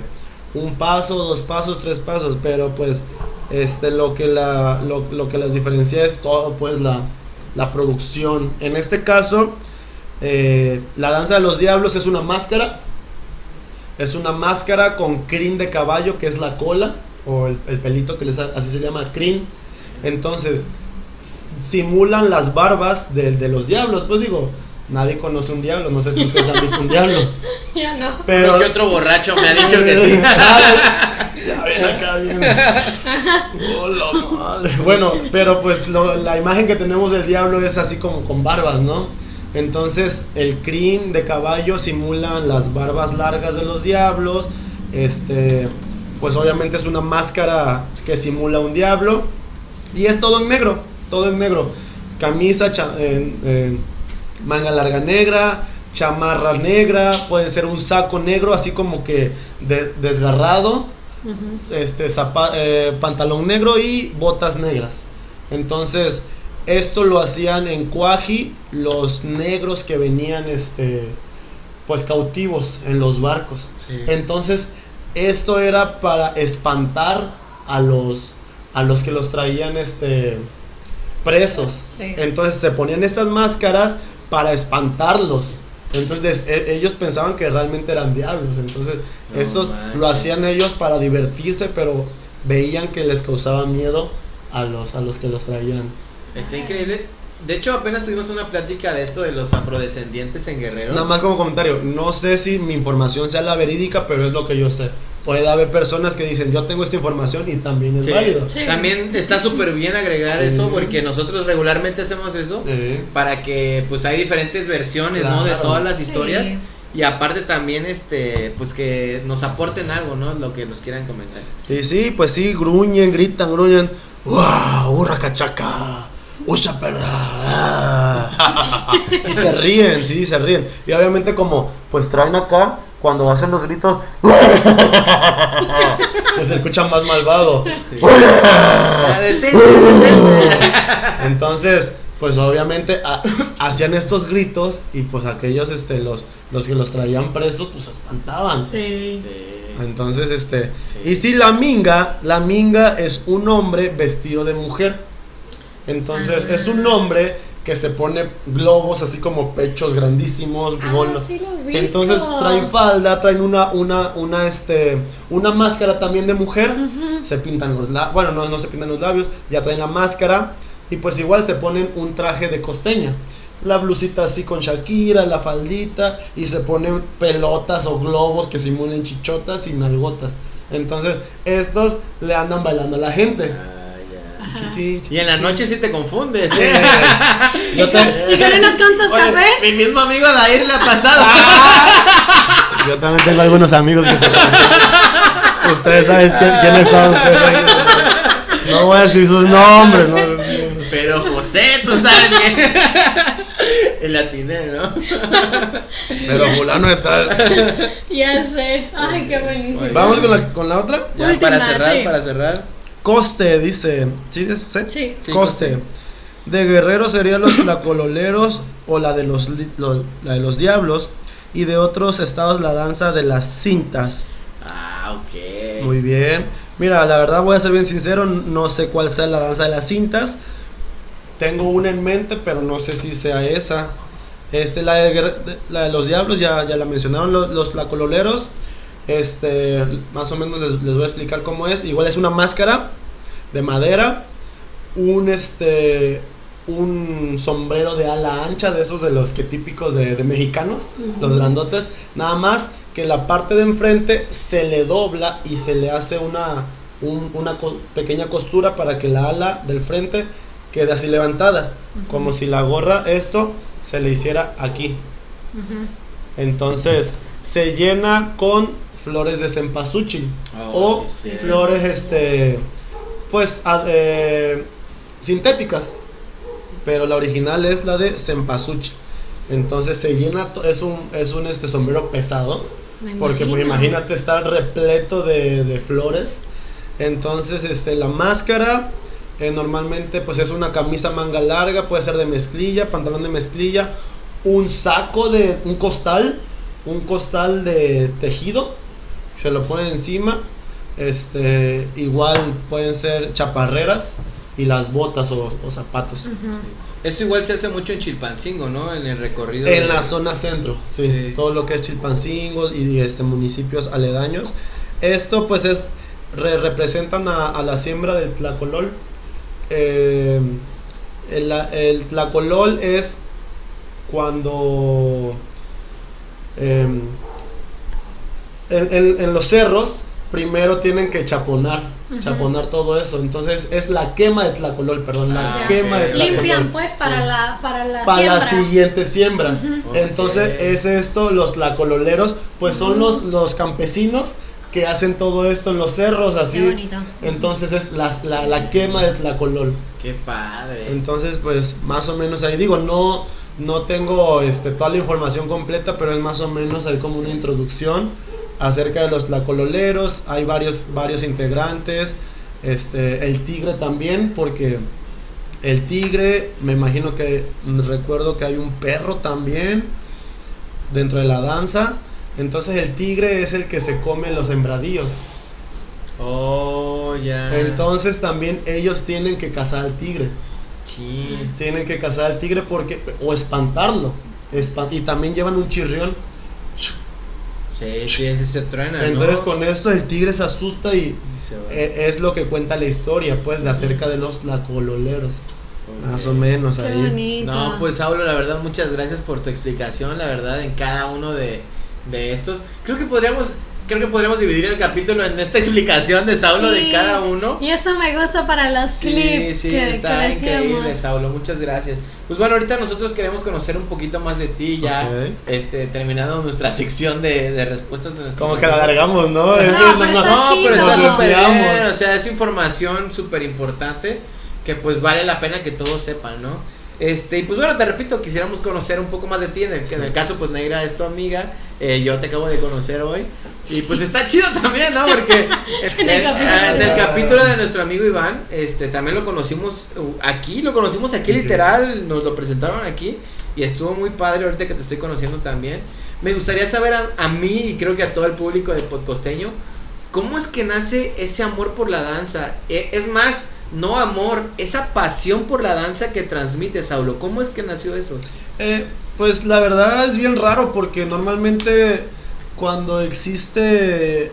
un paso, dos pasos, tres pasos, pero pues este lo que la lo, lo que las diferencia es todo pues la, la producción. En este caso, eh, la danza de los diablos es una máscara es una máscara con crin de caballo, que es la cola, o el, el pelito que les, así se llama, crin. Entonces, simulan las barbas de, de los diablos. Pues digo, nadie conoce un diablo, no sé si ustedes han visto un diablo. [laughs] Ya no. Pero... Que otro borracho me ha dicho que sí. [laughs] ya ven acá [laughs] bien. Hola madre. Bueno, pero pues lo- la imagen que tenemos del diablo es así como con barbas, ¿no? Entonces el crin de caballo simulan las barbas largas de los diablos. Este, pues obviamente es una máscara que simula un diablo. Y es todo en negro, todo en negro. Camisa, manga larga negra, chamarra negra, puede ser un saco negro, así como que de- desgarrado, este eh, pantalón negro y botas negras. Entonces, esto lo hacían en Cuaji los negros que venían este pues cautivos en los barcos. Sí. Entonces, esto era para espantar a los a los que los traían este presos. Sí. Entonces se ponían estas máscaras para espantarlos. Entonces e- ellos pensaban que realmente eran diablos. Entonces No estos manches. lo hacían ellos para divertirse, pero veían que les causaba miedo a los a los que los traían. Está increíble. De hecho, apenas tuvimos una plática de esto de los afrodescendientes en Guerrero. Nada más como comentario, no sé si mi información sea la verídica, pero es lo que yo sé. Puede haber personas que dicen, yo tengo esta información y también es Sí. válido. Sí. También está súper bien agregar Sí. eso porque nosotros regularmente hacemos eso para que pues hay diferentes versiones, ¿no? De todas las Sí. historias y aparte también este pues que nos aporten algo, ¿no? Lo que nos quieran comentar. Sí, sí, pues sí, gruñen, gritan, gruñen. ¡Wow! ¡Hurra cachaca! ¡Ucha perra! y se ríen, sí, se ríen. Y obviamente como pues traen acá, cuando hacen los gritos, pues se escucha más malvado. Ah. Entonces, pues obviamente ha- hacían estos gritos y pues aquellos, este, los, los que los traían presos, pues se espantaban. Sí. Entonces, este. Sí. Y si la minga, la minga es un hombre vestido de mujer. Entonces, Ah. es un hombre que se pone globos así como pechos grandísimos. Ah, sí. Entonces traen falda, traen una, una, una, este, una máscara también de mujer. Se pintan los labios, bueno, no, no se pintan los labios, ya traen la máscara. Y pues igual se ponen un traje de costeña. La blusita así con Shakira, la faldita. Y se ponen pelotas o globos que simulen chichotas y nalgotas. Entonces, estos le andan bailando a la gente. Ah, Y en la noche sí te confundes. Sí. ¿eh? Yo [laughs] ¿Y con unos cuantos Oye, cafés? mi mismo amigo Dair le ha pasado. Yo también tengo algunos amigos que se Ustedes saben quién- quiénes son. ustedes saben quiénes son. No voy a decir sus nombres. ¿no? Pero José, tú sabes que. [laughs] El latiné, ¿no? Pero fulano de tal. Ya sé. Ay, qué buenísimo. Vamos con la, con la otra. Ya, Última, para cerrar, sí. para cerrar. Coste, dice. ¿Sí? Sí. Sí, Coste. De guerreros serían los tlacololeros o la de los, lo- la de los diablos. Y de otros estados la danza de las cintas. Ah, ok. Muy bien. Mira, la verdad voy a ser bien sincero, no sé cuál sea la danza de las cintas. Tengo una en mente, pero no sé si sea esa. Este, la de, la los diablos, ya, ya la mencionaron los, los tlacololeros. Este, más o menos les, les voy a explicar cómo es. Igual es una máscara de madera, un este, un sombrero de ala ancha, de esos de los que típicos de, de mexicanos, los grandotes. Nada más que la parte de enfrente se le dobla y se le hace una, un- una co- pequeña costura para que la ala del frente quede así levantada, como si la gorra esto se le hiciera aquí. Entonces se llena con flores de cempasúchil Oh, o sí, sí. flores este pues a- eh, sintéticas, pero la original es la de cempasúchil. Entonces se llena es un es un este sombrero pesado Me porque pues imagínate estar repleto de, de flores. Entonces, este, la máscara eh, normalmente pues es una camisa manga larga, puede ser de mezclilla, pantalón de mezclilla, un saco de un costal, un costal de tejido, se lo ponen encima. Este, igual pueden ser chaparreras y las botas o, o zapatos. Esto igual se hace mucho en Chilpancingo, ¿no? En el recorrido. En de- la zona centro, sí, Sí. todo lo que es Chilpancingo y este municipios aledaños. Esto pues es re- representan a, a la siembra del tlacolol. Eh, el, el tlacolol es cuando em, en, en- en los cerros primero tienen que chaponar, chaponar todo eso. Entonces es la quema de tlacolol, perdón, la Ah, quema de tlacolol. Limpian pues para Sí la para la para la siembra. siguiente siembra. Entonces es esto, los lacololeros, pues son los, los campesinos que hacen todo esto en los cerros, así. Qué bonito. Entonces es las- la, la quema de tlacolol. Qué padre. Entonces, pues más o menos ahí digo, no, no tengo este, toda la información completa, pero es más o menos ahí como una introducción acerca de los tlacololeros. Hay varios, varios integrantes. Este, el tigre también, porque el tigre, me imagino que mm, recuerdo que hay un perro también dentro de la danza. Entonces el tigre es el que se come los sembradíos. Oh, ya. Entonces también ellos tienen que cazar al tigre. Sí. Tienen que cazar al tigre porque o espantarlo. Espan- y también llevan un chirrión. Sí, sí, ese se truena. ¿no? Entonces con esto el tigre se asusta y Y se va. eh, es lo que cuenta la historia, pues, de acerca de los lacololeros. Más o menos Qué ahí. bonito. No, pues Saulo, la verdad, muchas gracias por tu explicación, la verdad, en cada uno de, de estos. Creo que podríamos, creo que podríamos dividir el capítulo en esta explicación de Saulo de cada uno. Y esto me gusta para los Sí, clips sí, que, está que increíble, Saulo, muchas gracias. Pues bueno, ahorita nosotros queremos conocer un poquito más de ti, ya este, terminando nuestra sección de, de respuestas de nuestros Como que la alargamos, ¿no? Es que pero está No, pero chido. está súper desviamos. bien, o sea, es información súper importante que pues vale la pena que todos sepan, ¿no? Este, y pues bueno, te repito, quisiéramos conocer un poco más de ti, en el, en el caso pues Neira es tu amiga, eh, yo te acabo de conocer hoy, y pues está [laughs] chido también, ¿no? Porque [laughs] En el capítulo. en el capítulo de nuestro amigo Iván, este, también lo conocimos uh, aquí, lo conocimos aquí literal, nos lo presentaron aquí, y estuvo muy padre ahorita que te estoy conociendo también. Me gustaría saber a, a mí y creo que a todo el público de podcosteño, ¿Cómo es que nace ese amor por la danza? E- Es más, no amor, esa pasión por la danza que transmite Saulo. ¿Cómo es que nació eso? Eh, pues la verdad es bien raro porque normalmente cuando existe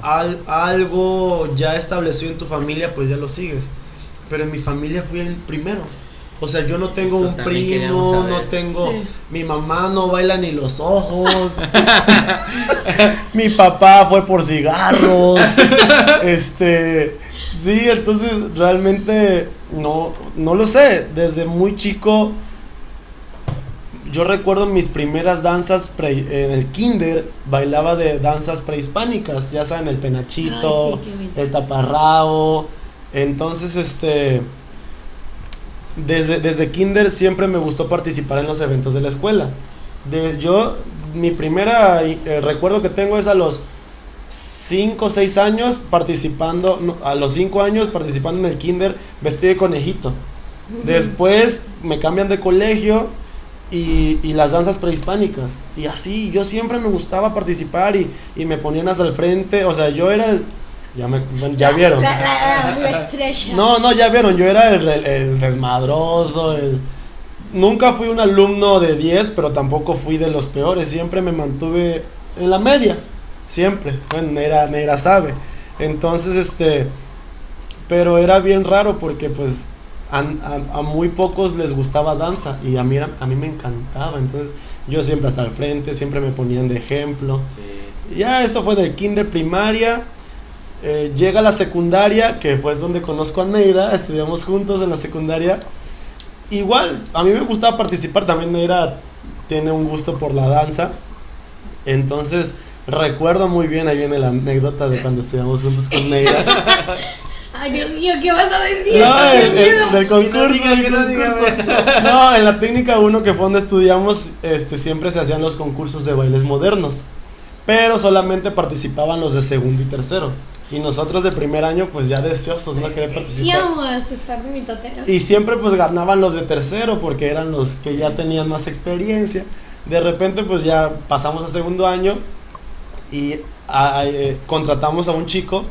al- algo ya establecido en tu familia, pues ya lo sigues. Pero en mi familia fui el primero. O sea, yo no tengo Eso un primo, no tengo... Sí. Mi mamá no baila ni los ojos. [laughs] [laughs] mi papá fue por cigarros. [laughs] este... Sí, entonces realmente no, no lo sé. Desde muy chico yo recuerdo mis primeras danzas pre- en el kinder, bailaba de danzas prehispánicas, ya saben, el penachito, Ay, sí, el taparrao. Entonces, este desde, desde kinder siempre me gustó participar en los eventos de la escuela. De, yo, mi primera eh, recuerdo que tengo es a los 5 o 6 años participando, no, a los 5 años participando en el kinder vestido de conejito. Después me cambian de colegio y, y las danzas prehispánicas. Y así, yo siempre me gustaba participar y, y me ponían hasta el frente. O sea, yo era el... Ya, me, ya vieron. La, la- la estrella. No, no, ya vieron, yo era el, el- el desmadroso, el... Nunca fui un alumno de 10, pero tampoco fui de los peores, siempre me mantuve en la media, siempre, bueno, Neira, Neira sabe. Entonces, este, pero era bien raro porque pues a, a- a muy pocos les gustaba danza y a mí, a mí me encantaba, entonces yo siempre hasta el frente, siempre me ponían de ejemplo. Ya eso fue del kinder primaria. eh, llega la secundaria, que fue donde conozco a Neira, estudiamos juntos en la secundaria. Igual, a mí me gustaba participar, también Neira tiene un gusto por la danza. Entonces, recuerdo muy bien, ahí viene la anécdota de cuando estudiamos juntos con Neira. [laughs] Ay, Dios mío, ¿qué vas a decir? No, el- el- del concurso. diga, del que no concurso. [laughs] No, en la técnica 1 que fue donde estudiamos, este, siempre se hacían los concursos de bailes modernos. Pero solamente participaban los de segundo y tercero. Y nosotros de primer año, pues ya deseosos, no querer participar. Íbamos a estar de mitoteros. Y siempre pues ganaban los de tercero porque eran los que ya tenían más experiencia. De repente pues ya pasamos a segundo año y a- eh, contratamos a un chico,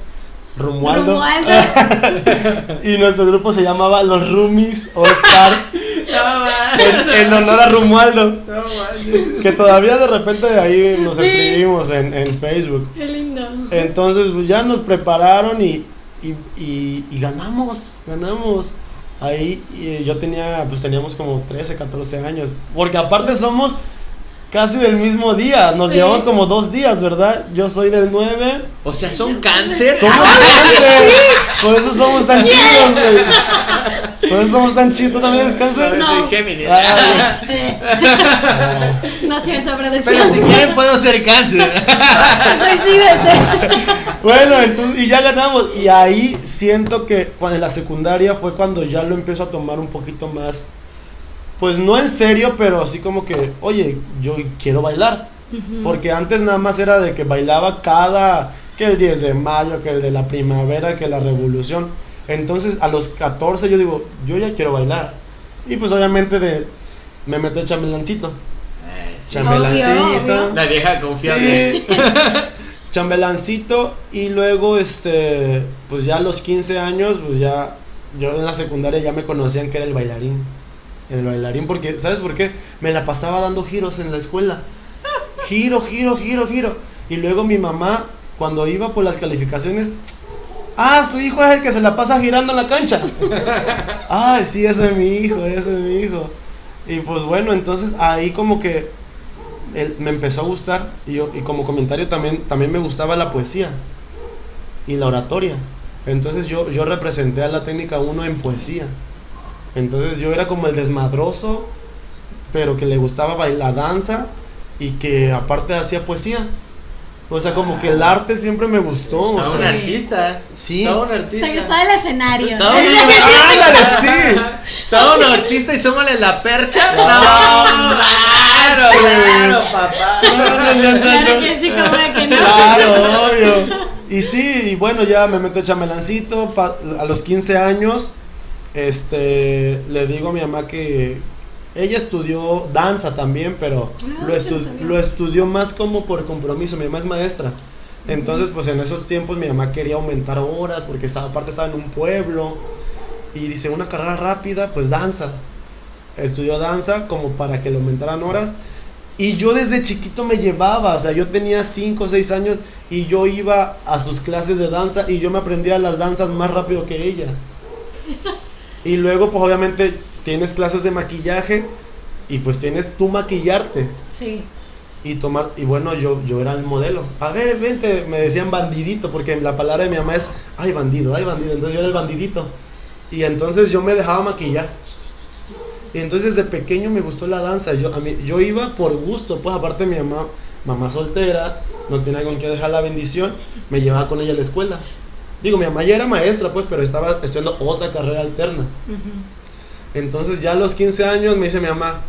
Rumualdo. Romualdo. [laughs] y nuestro grupo se llamaba Los Roomies All Star [laughs] en, en honor a Rumualdo. Que todavía de repente ahí nos Sí. escribimos en, en Facebook. Qué lindo. Entonces pues, ya nos prepararon y, y, y- y ganamos, ganamos. Ahí y yo tenía, pues teníamos como 13, 14 años. Porque aparte somos casi del mismo día, nos Sí. llevamos como dos días, ¿verdad? Yo soy del 9. O sea, son cáncer. Somos cáncer. Por eso somos tan chidos, güey. Por eso somos tan chidos. ¿Tú también eres cáncer? No. Soy Géminis. Ah, Eh, no es cierto, Pero si quieren puedo ser cáncer. Decídete. Bueno, entonces, y ya ganamos. Y ahí siento que cuando en la secundaria fue cuando ya lo empiezo a tomar un poquito más, pues no en serio, pero así como que, oye, yo quiero bailar. Porque antes nada más era de que bailaba cada, que el 10 de mayo, que el de la primavera, que la revolución. Entonces a los 14 yo digo, yo ya quiero bailar. Y pues obviamente de, me meto el chambelancito. Eh, sí. Chambelancito. La vieja confiable. Sí. [laughs] Chambelancito y luego este pues ya a los 15 años pues ya yo en la secundaria ya me conocían que era el bailarín. El bailarín porque ¿sabes por qué? Me la pasaba dando giros en la escuela. Giro, giro, giro, giro. Y luego mi mamá cuando iba por las calificaciones Ah, su hijo es el que se la pasa girando en la cancha. [laughs] Ay, sí, ese es mi hijo, ese es mi hijo. Y pues bueno, entonces ahí como que él- me empezó a gustar y, yo, y como comentario también, también me gustaba la poesía y la oratoria. Entonces yo, yo representé a la técnica 1 en poesía. Entonces yo era como el desmadroso, pero que le gustaba bailar danza y que aparte hacía poesía. O sea, como que el arte siempre me gustó. o Todo un sea, artista. Sí. Todo un artista. Te gustaba el escenario. Todo un, [laughs] ¡Ándale, sí! todo un artista y súmale la percha. No, claro, claro, papá. Claro que sí, como que no. Claro, obvio. Y sí, y bueno, ya me meto el chamelancito. a los 15 años, este, le digo a mi mamá que ella estudió danza también, pero Ah, lo, sí, estu- no sabía. lo estudió más como por compromiso. Mi mamá es maestra. Entonces, pues en esos tiempos mi mamá quería aumentar horas porque estaba, aparte estaba en un pueblo. Y dice, una carrera rápida, pues danza. Estudió danza como para que le aumentaran horas. Y yo desde chiquito me llevaba, o sea, yo tenía 5 o 6 años y yo iba a sus clases de danza y yo me aprendía las danzas más rápido que ella. [laughs] Y luego, pues obviamente tienes clases de maquillaje y pues tienes tú maquillarte Sí. y tomar, y bueno, yo, yo era el modelo. A ver, vente, me decían bandidito, porque la palabra de mi mamá es, ay bandido, ay bandido, entonces yo era el bandidito. Y entonces yo me dejaba maquillar. Y entonces desde pequeño me gustó la danza. Yo, a mí, yo iba por gusto, pues aparte mi mamá, mamá soltera, no tenía con quién dejar la bendición, me llevaba con ella a la escuela. Digo, mi mamá ya era maestra, pues, pero estaba estudiando otra carrera alterna. Entonces ya a los 15 años me dice mi mamá,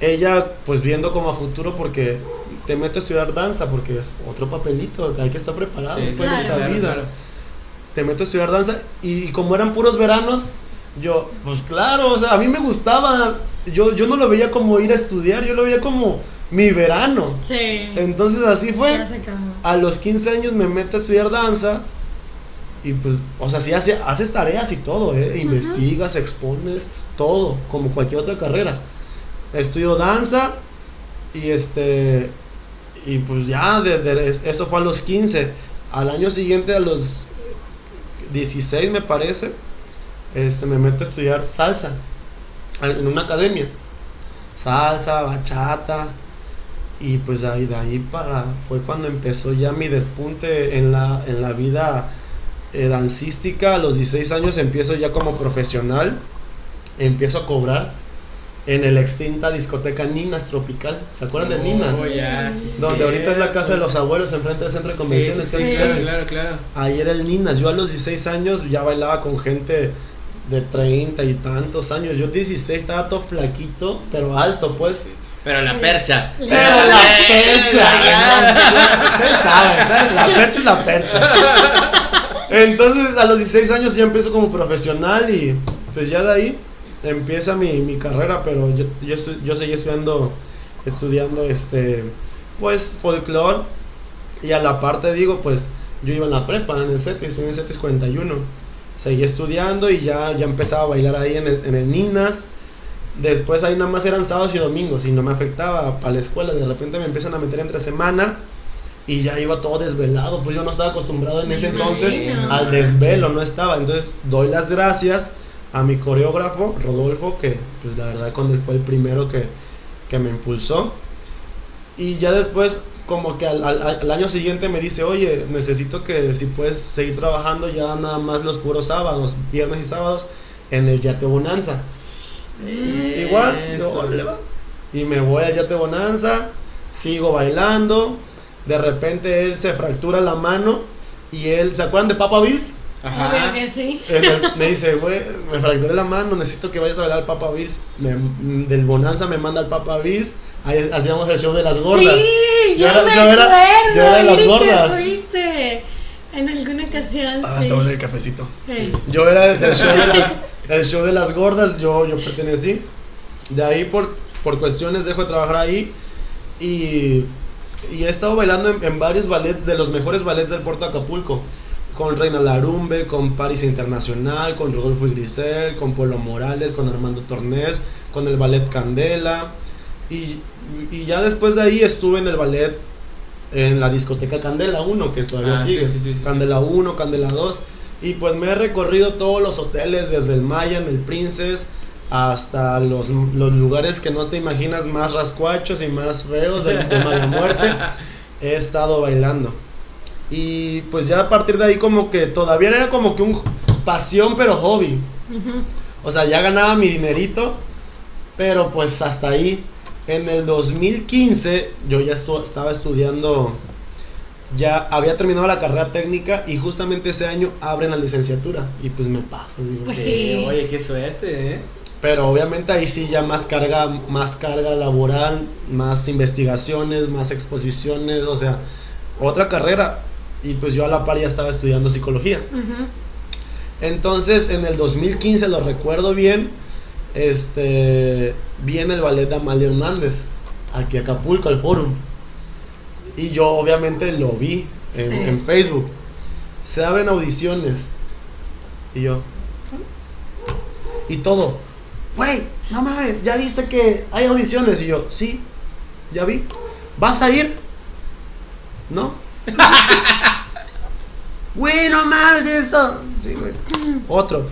ella pues viendo como a futuro porque te meto a estudiar danza porque es otro papelito, hay que estar preparado Sí, después de esta claro, vida. claro. Te meto a estudiar danza y, como eran puros veranos, yo, pues claro, o sea, a mí me gustaba, yo, yo no lo veía como ir a estudiar, yo lo veía como mi verano. Sí. Entonces así fue. A los 15 años me meto a estudiar danza. Y pues, o sea, sí hace- haces tareas y todo, ¿eh? Investigas, expones, todo, como cualquier otra carrera. Estudio danza y este. Y pues ya, de- de- es- eso fue a los 15. Al año siguiente, a los 16 me parece, este, me meto a estudiar salsa en una academia. Salsa, bachata. Y pues ahí, de ahí para, fue cuando empezó ya mi despunte en la, en la vida eh, dancística. A los 16 años empiezo ya como profesional. Empiezo a cobrar en el extinta discoteca Ninas Tropical. ¿Se acuerdan de Ninas? Oh, ya, sí, Donde ahorita es la casa de los abuelos, enfrente del centro de Sí, sí, convenciones. sí, casi, claro, casi. claro, claro. Ahí era el Ninas. Yo a los 16 años ya bailaba con gente de 30 y tantos años. Yo 16 estaba todo flaquito, pero alto, pues. Pero la percha. Pero la percha. Ustedes saben, ¿sabes? La percha es la percha. [laughs] Entonces, a los 16 años ya empiezo como profesional y pues ya de ahí empieza mi, mi carrera, pero yo, yo, yo seguí estudiando, estudiando este, pues, folclore y a la parte digo, pues, yo iba en la prepa, en el CETIS, en el CETIS 41. Seguí estudiando y ya, ya empezaba a bailar ahí en el, en el Ninas. Después ahí nada más eran sábados y domingos y no me afectaba para la escuela. De repente me empiezan a meter entre semana y ya iba todo desvelado. Pues yo no estaba acostumbrado en ese entonces al desvelo, no estaba. Entonces doy las gracias a mi coreógrafo, Rodolfo, que pues la verdad con él fue el primero que, que me impulsó. Y ya después como que al, al- al año siguiente me dice, oye, necesito que si puedes seguir trabajando ya nada más los puros sábados, viernes y sábados, en el Yate Bonanza. Igual, yo, y me voy al Yate Bonanza, sigo bailando, de repente él se fractura la mano y él, ¿se acuerdan de Papa Bills? Ajá. Que sí. El- me dice, güey, me fracturé la mano, necesito que vayas a bailar al Papa Bills. Me- del Bonanza me manda al Papa Bills, ahí hacíamos el show de las gordas. Sí, Yo yo, era- me yo era- acuerdo. yo era de las gordas. fuiste en alguna ocasión. Ah, sí. estaba en el cafecito. Sí. Yo era del show de las, el show de las gordas, yo, yo pertenecí. De ahí por, por cuestiones dejo de trabajar ahí y, y he estado bailando en, en varios ballets, de los mejores ballets del puerto de Acapulco. Con Reina Larumbe, con Paris Internacional, con Rodolfo y Grisel, con Polo Morales, con Armando Tornés, con el ballet Candela. Y, y ya después de ahí estuve en el ballet en la discoteca Candela 1, que todavía Ah, sigue. sí, sí, sí. Candela 1, Candela 2. Y pues me he recorrido todos los hoteles, desde el Mayan, el Princess, hasta los, los lugares que no te imaginas más rascuachos y más feos de, de mala muerte. He estado bailando. Y pues ya a partir de ahí como que todavía era como que un pasión pero hobby. O sea, ya ganaba mi dinerito, pero pues hasta ahí. En el 2015 yo ya estu- estaba estudiando, ya había terminado la carrera técnica y justamente ese año abren la licenciatura y pues me paso, digo. Pues sí. Oye, qué suerte, ¿eh? Pero obviamente ahí sí ya más carga, más carga laboral, más investigaciones, más exposiciones, o sea, otra carrera. Y pues yo a la par ya estaba estudiando psicología. Entonces, en el 2015, lo recuerdo bien, este, viene el ballet de Amalia Hernández, aquí a Acapulco, al Forum. Y yo obviamente lo vi en, Sí. en Facebook. Se abren audiciones. Y yo... Y todo. Güey, no mames, ¿ya viste que hay audiciones? Y yo, sí, ya vi. ¿Vas a ir? ¿No? [laughs] Güey, no mames esto. Sí, güey. Otro.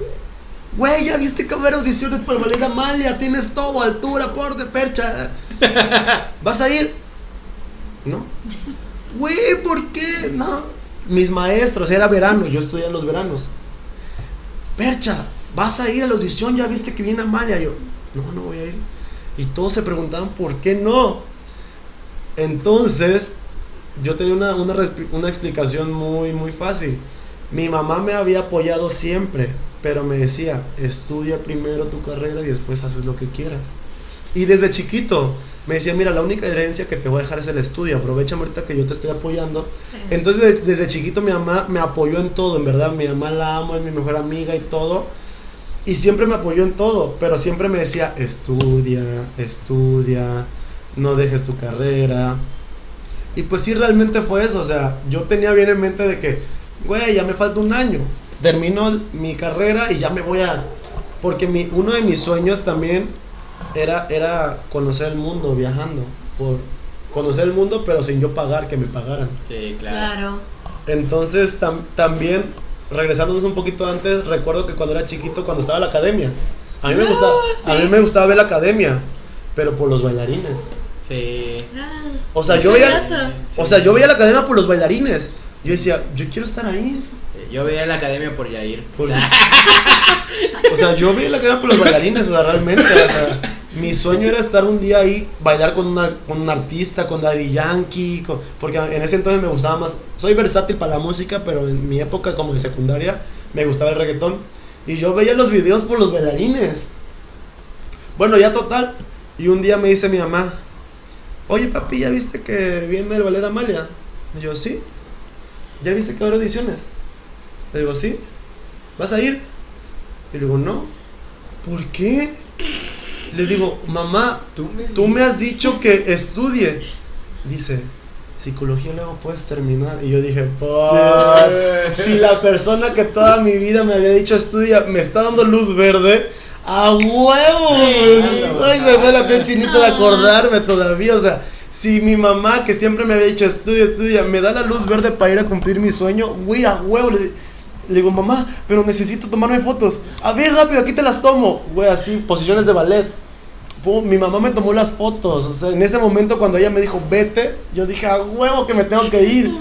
Güey, ya viste que va haber audiciones para el ballet Amalia. Tienes todo, altura, por de percha. [laughs] ¿Vas a ir? No. Güey, ¿por qué? No. Mis maestros, era verano, yo estudié en los veranos. Percha, ¿vas a ir a la audición? ¿Ya viste que viene Amalia? Yo, no, no voy a ir. Y todos se preguntaban, ¿por qué no? Entonces, yo tenía una, una, una explicación muy, muy fácil. Mi mamá me había apoyado siempre, pero me decía, estudia primero tu carrera y después haces lo que quieras. Y desde chiquito me decía, mira, la única herencia que te voy a dejar es el estudio, aprovecha ahorita que yo te estoy apoyando. Entonces desde, desde chiquito mi mamá me apoyó en todo, en verdad, mi mamá la amo, es mi mejor amiga y todo. Y siempre me apoyó en todo, pero siempre me decía, estudia, estudia, no dejes tu carrera. Y pues sí, realmente fue eso, o sea, yo tenía bien en mente de que, güey, ya me falta un año, termino mi carrera y ya me voy a... Porque mi, uno de mis sueños también era, era conocer el mundo viajando, por conocer el mundo pero sin yo pagar, que me pagaran. Sí, claro. Claro. Entonces tam- también, regresándonos un poquito antes, recuerdo que cuando era chiquito, cuando estaba en la academia, a mí me, Ah, gustaba, sí. a mí me gustaba ver la academia, pero por los bailarines. Sí. Ah, O sea, qué yo veía, o sea, yo veía la academia por los bailarines. Yo decía, yo quiero estar ahí. Yo veía la academia por Yair. Por- [laughs] o sea, yo veía la academia por los bailarines, o sea, realmente. o sea, mi sueño era estar un día ahí, bailar con, una- con un artista, con Daddy Yankee, con- porque en ese entonces me gustaba más. Soy versátil para la música, pero en mi época como de secundaria me gustaba el reggaetón. Y yo veía los videos por los bailarines. Bueno, ya total. Y un día me dice mi mamá, oye papi, ¿ya viste que viene el ballet de Amalia? Y yo, sí. ¿Ya viste que haber audiciones? Le digo, sí. ¿Vas a ir? Y le digo, no. ¿Por qué? Le digo, mamá, tú me has dicho que estudie. Dice, psicología luego puedes terminar. Y yo dije, "Fuck, si la persona que toda mi vida me había dicho estudia me está dando luz verde, a huevo. Ay, se me fue la piel chinita de acordarme todavía. O sea, si mi mamá que siempre me había dicho estudia, estudia, me da la luz verde para ir a cumplir mi sueño, güey, a huevo. Le, digo, mamá, pero necesito tomarme fotos. A ver, rápido, aquí te las tomo. Güey, así, posiciones de ballet. Pum, mi mamá me tomó las fotos. O sea, en ese momento cuando ella me dijo, vete, yo dije, a huevo que me tengo que ir.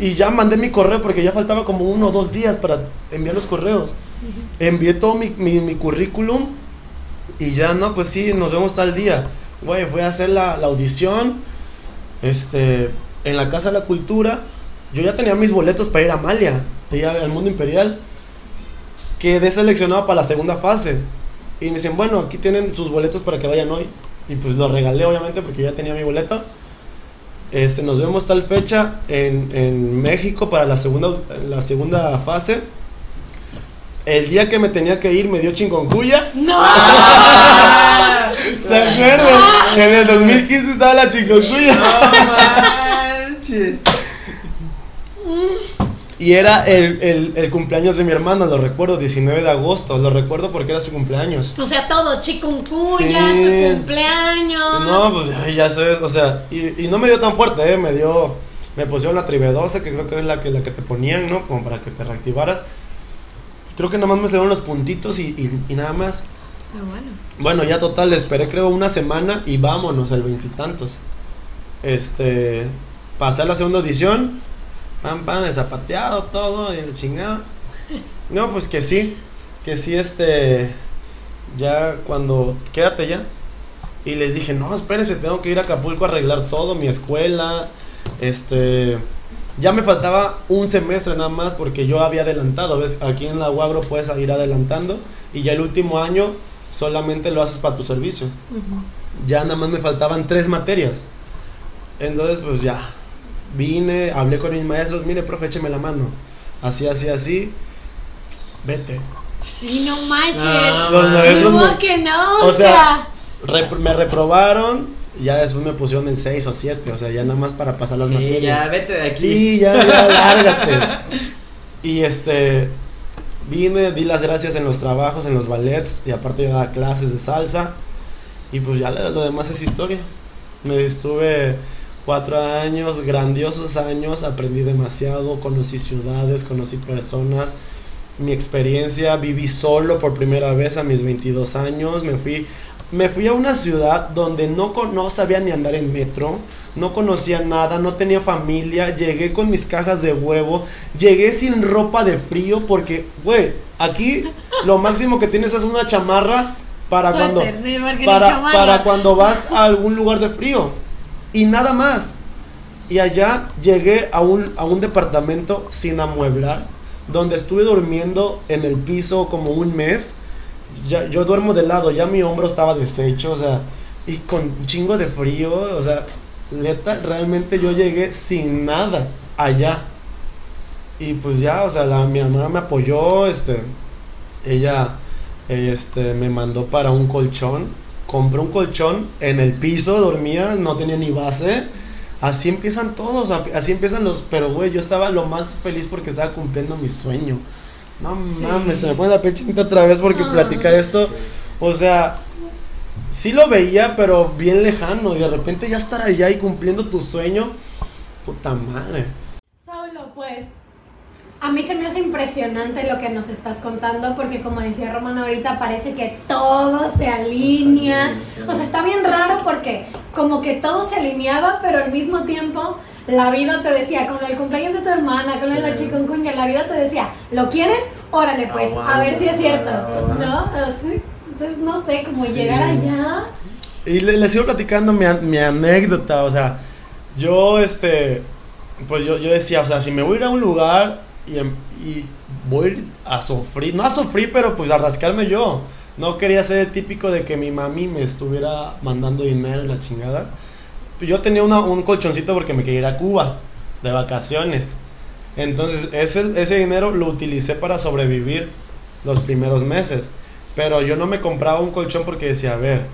Y ya mandé mi correo porque ya faltaba como uno o dos días para enviar los correos. Envié todo mi, mi, mi currículum y ya no, pues sí, nos vemos tal día. Güey, fui a hacer la, la audición este, en la Casa de la Cultura. Yo ya tenía mis boletos para ir a Amalia, allá al Mundo Imperial. Quedé seleccionado para la segunda fase. Y me dicen, bueno, aquí tienen sus boletos para que vayan hoy. Y pues los regalé, obviamente, porque ya tenía mi boleto. Este, nos vemos tal fecha en, en México para la segunda, la segunda fase. El día que me tenía que ir me dio chingoncuya. ¡No! [laughs] ¿Se acuerdan? En el 2015 estaba la chingoncuya. No manches. Y era el, el- el cumpleaños de mi hermano, lo recuerdo, 19 de agosto. Lo recuerdo porque era su cumpleaños. O sea, todo, chikungunya, Sí. su cumpleaños. No, pues ya sabes, o sea, y, y no me dio tan fuerte, ¿eh? Me dio, me pusieron la tribedosa, que creo que es la que, la que te ponían, ¿no? Como para que te reactivaras. Creo que nada más me salieron los puntitos y, y- y nada más. Ah, bueno. Bueno, ya total, esperé creo una semana y vámonos, el veintitantos. Este, pasé a la segunda audición, pam, pam, de zapateado, todo, y la chingada. No, pues que sí, que sí, este, ya cuando, quédate ya. Y les dije, no, espérense, tengo que ir a Acapulco a arreglar todo, mi escuela, este, ya me faltaba un semestre nada más porque yo había adelantado, ¿ves? Aquí en la UAGRO puedes ir adelantando y ya el último año solamente lo haces para tu servicio. Ya nada más me faltaban tres materias. Entonces, pues ya, vine, hablé con mis maestros, mire, profe, écheme la mano. Así, así, así. Vete. Sí, no manches. No, Los maestros ¿Cómo me- que no? O sea, Rep- me reprobaron, ya después me pusieron en 6 o 7, o sea, ya nada más para pasar las Sí, materias. ya, vete de aquí. Sí, ya, ya, lárgate. Y este, vine, di las gracias en los trabajos, en los ballets, y aparte yo daba clases de salsa. Y pues ya lo, lo demás es historia. Me estuve cuatro años, grandiosos años, aprendí demasiado, conocí ciudades, conocí personas. Mi experiencia, viví solo por primera vez a mis 22 años, me fui me fui a una ciudad donde no, no sabía ni andar en metro, no conocía nada, no tenía familia, llegué con mis cajas de huevo, llegué sin ropa de frío porque, güey, aquí lo máximo que tienes es una chamarra para Suéter, cuando para, chamarra. para cuando vas a algún lugar de frío y nada más. Y allá llegué a un, a un departamento sin amueblar, donde estuve durmiendo en el piso como un mes. Yo duermo de lado, ya mi hombro estaba deshecho, o sea, y con un chingo de frío, o sea, neta, realmente yo llegué sin nada allá. Y pues ya, o sea, la, mi mamá me apoyó, este, ella, este, me mandó para un colchón, compré un colchón en el piso, dormía, no tenía ni base. Así empiezan todos, así empiezan los, pero güey, yo estaba lo más feliz porque estaba cumpliendo mi sueño. No mames, se me pone la pechinita otra vez porque Ah. platicar esto, o sea, sí lo veía, pero bien lejano, y de repente ya estar allá y cumpliendo tu sueño, puta madre. A mí se me hace impresionante lo que nos estás contando porque como decía Román ahorita parece que todo se alinea. O sea, está bien raro porque como que todo se alineaba, pero al mismo tiempo la vida te decía, con el cumpleaños de tu hermana, con el Sí. la chikungunya, la vida te decía, ¿lo quieres? Órale pues, a ver si es cierto. ¿No? Entonces no sé, cómo Sí. llegar allá. Y le- les sigo platicando mi, an- mi anécdota, o sea, yo, este, pues yo, yo decía, o sea, si me voy a ir a un lugar y, em- y voy a ir a sufrir, no a sufrir, pero pues a rascarme yo. No quería ser típico de que mi mami me estuviera mandando dinero y la chingada. Yo tenía un colchoncito porque me quería ir a Cuba de vacaciones. Entonces, ese, ese dinero lo utilicé para sobrevivir los primeros meses. Pero yo no me compraba un colchón porque decía, a ver,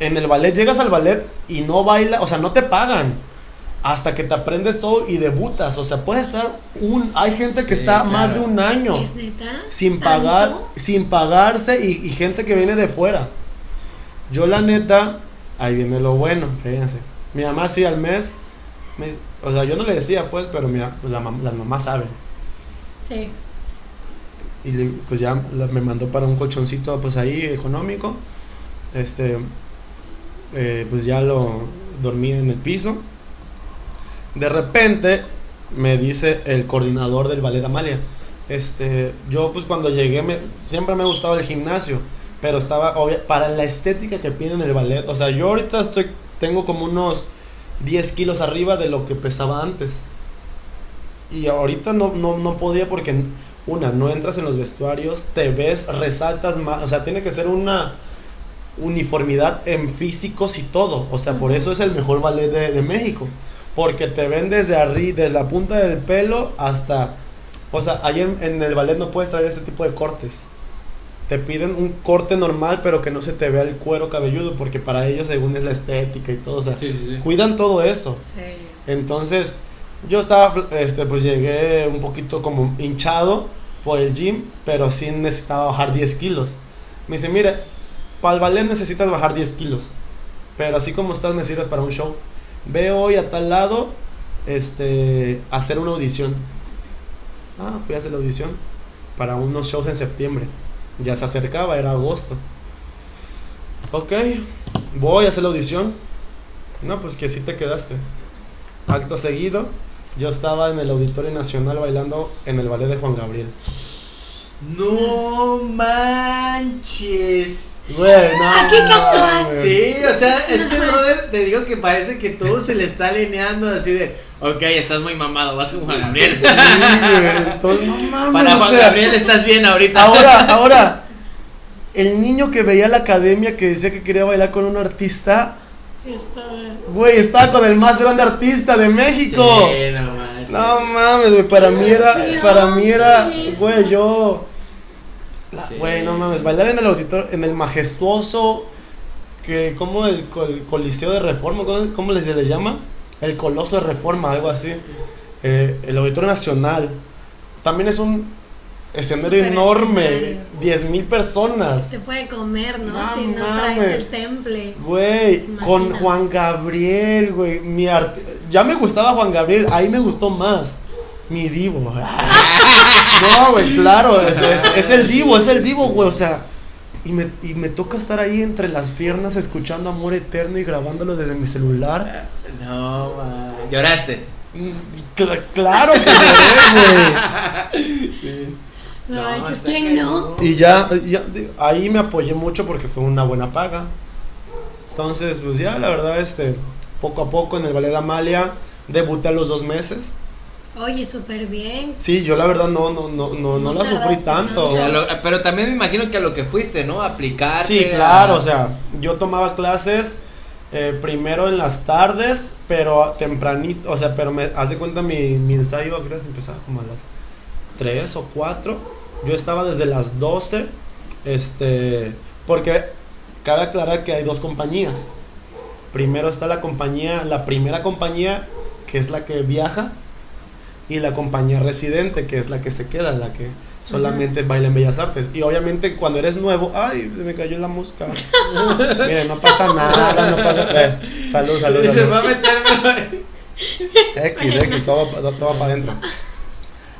en el ballet llegas al ballet y no baila, o sea, no te pagan hasta que te aprendes todo y debutas, o sea, puedes estar un hay gente que Sí, está claro. más de un año ¿Es neta? sin pagar, ¿Tanto? sin pagarse y, y gente que viene de fuera. Yo la neta, ahí viene lo bueno, fíjense. Mi mamá sí al mes, me- o sea, yo no le decía pues, pero mi, pues, la las mamás saben. Sí. Y le- pues ya la- me mandó para un colchoncito pues ahí económico. Este, eh, pues ya lo dormí en el piso. De repente me dice el coordinador del ballet Amalia. Este, yo pues cuando llegué me, siempre me ha gustado el gimnasio, pero estaba obvia- para la estética que piden en el ballet. O sea, yo ahorita estoy tengo como unos 10 kilos arriba de lo que pesaba antes. Y ahorita no, no, no podía porque, una, no entras en los vestuarios, te ves, resaltas más. O sea, tiene que ser una uniformidad en físicos y todo. O sea, por eso es el mejor ballet de, de México. Porque te ven desde arriba, desde la punta del pelo hasta... O sea, ahí en, en el ballet no puedes traer ese tipo de cortes. Te piden un corte normal, pero que no se te vea el cuero cabelludo, porque para ellos, según es la estética y todo, o sea, Sí, sí, sí. cuidan todo eso. Sí. Entonces, yo estaba, este, pues llegué un poquito como hinchado por el gym, pero sí necesitaba bajar 10 kilos. Me dice, mire, para el ballet necesitas bajar 10 kilos, pero así como estás me sirves para un show. Ve hoy a tal lado, este, hacer una audición. Ah, fui a hacer la audición para unos shows en septiembre. Ya se acercaba, era agosto. Ok, voy a hacer la audición. No, pues que sí te quedaste. Acto seguido, yo estaba en el Auditorio Nacional bailando en el ballet de Juan Gabriel. No manches. Güey, no. Ah, qué casual. Sí, o sea, este brother te digo que parece que todo se le está alineando así de, ok, estás muy mamado, vas con Juan Gabriel. Sí, entonces, no mames. Para o Juan sea, Gabriel estás bien ahorita. Ahora, [laughs] ahora, el niño que veía la academia que decía que quería bailar con un artista, güey, estaba con el más grande artista de México. Sí, no mames, güey, para mí era, para mí era, güey, yo, la- Sí. güey, no mames, bailar en el auditorio, en el majestuoso, que, como el, col- Coliseo de Reforma, ¿cómo, cómo les, se les llama? El Coloso de Reforma, algo así, Eh, el Auditorio Nacional, también es un escenario enorme, escenario. 10 mil personas, Se puede comer, ¿no? No si no mames. traes el temple. Güey, con. Juan Gabriel, güey. Mi art- Ya me gustaba Juan Gabriel, ahí me gustó más. Mi divo. [laughs] no, güey, claro, es, es- es el divo, es el divo, güey. O sea, y me, y me toca estar ahí entre las piernas escuchando Amor Eterno y grabándolo desde mi celular. No, man. ¿Lloraste? Mm, cl- claro que lloré, No, No, está ¿quién no? cañón. güey. Y ya, ya, ahí me apoyé mucho porque fue una buena paga. Entonces, pues ya, la verdad, este, poco a poco en el ballet de Amalia, debuté a los dos meses. Oye, súper bien. Sí, yo la verdad no, no, no, no, no No la sufrí tanto. Lo- pero también me imagino que a lo que fuiste, ¿no? Aplicar. Sí, claro, o sea, yo tomaba clases eh, primero en las tardes, pero tempranito, o sea, pero me hace cuenta mi, mi ensayo, creo que empezaba como a las 3 o 4. Yo estaba desde las 12, este, porque cabe aclarar que hay dos compañías. Primero está la compañía, la primera compañía, que es la que viaja, y la compañía residente, que es la que se queda, la que solamente baila en Bellas Artes. Y obviamente cuando eres nuevo, ay, se me cayó la mosca. [laughs] Mire, no pasa nada, no pasa nada. Salud, salud, Dice, salud. va a metérmelo ahí. X, X, todo, todo va para adentro.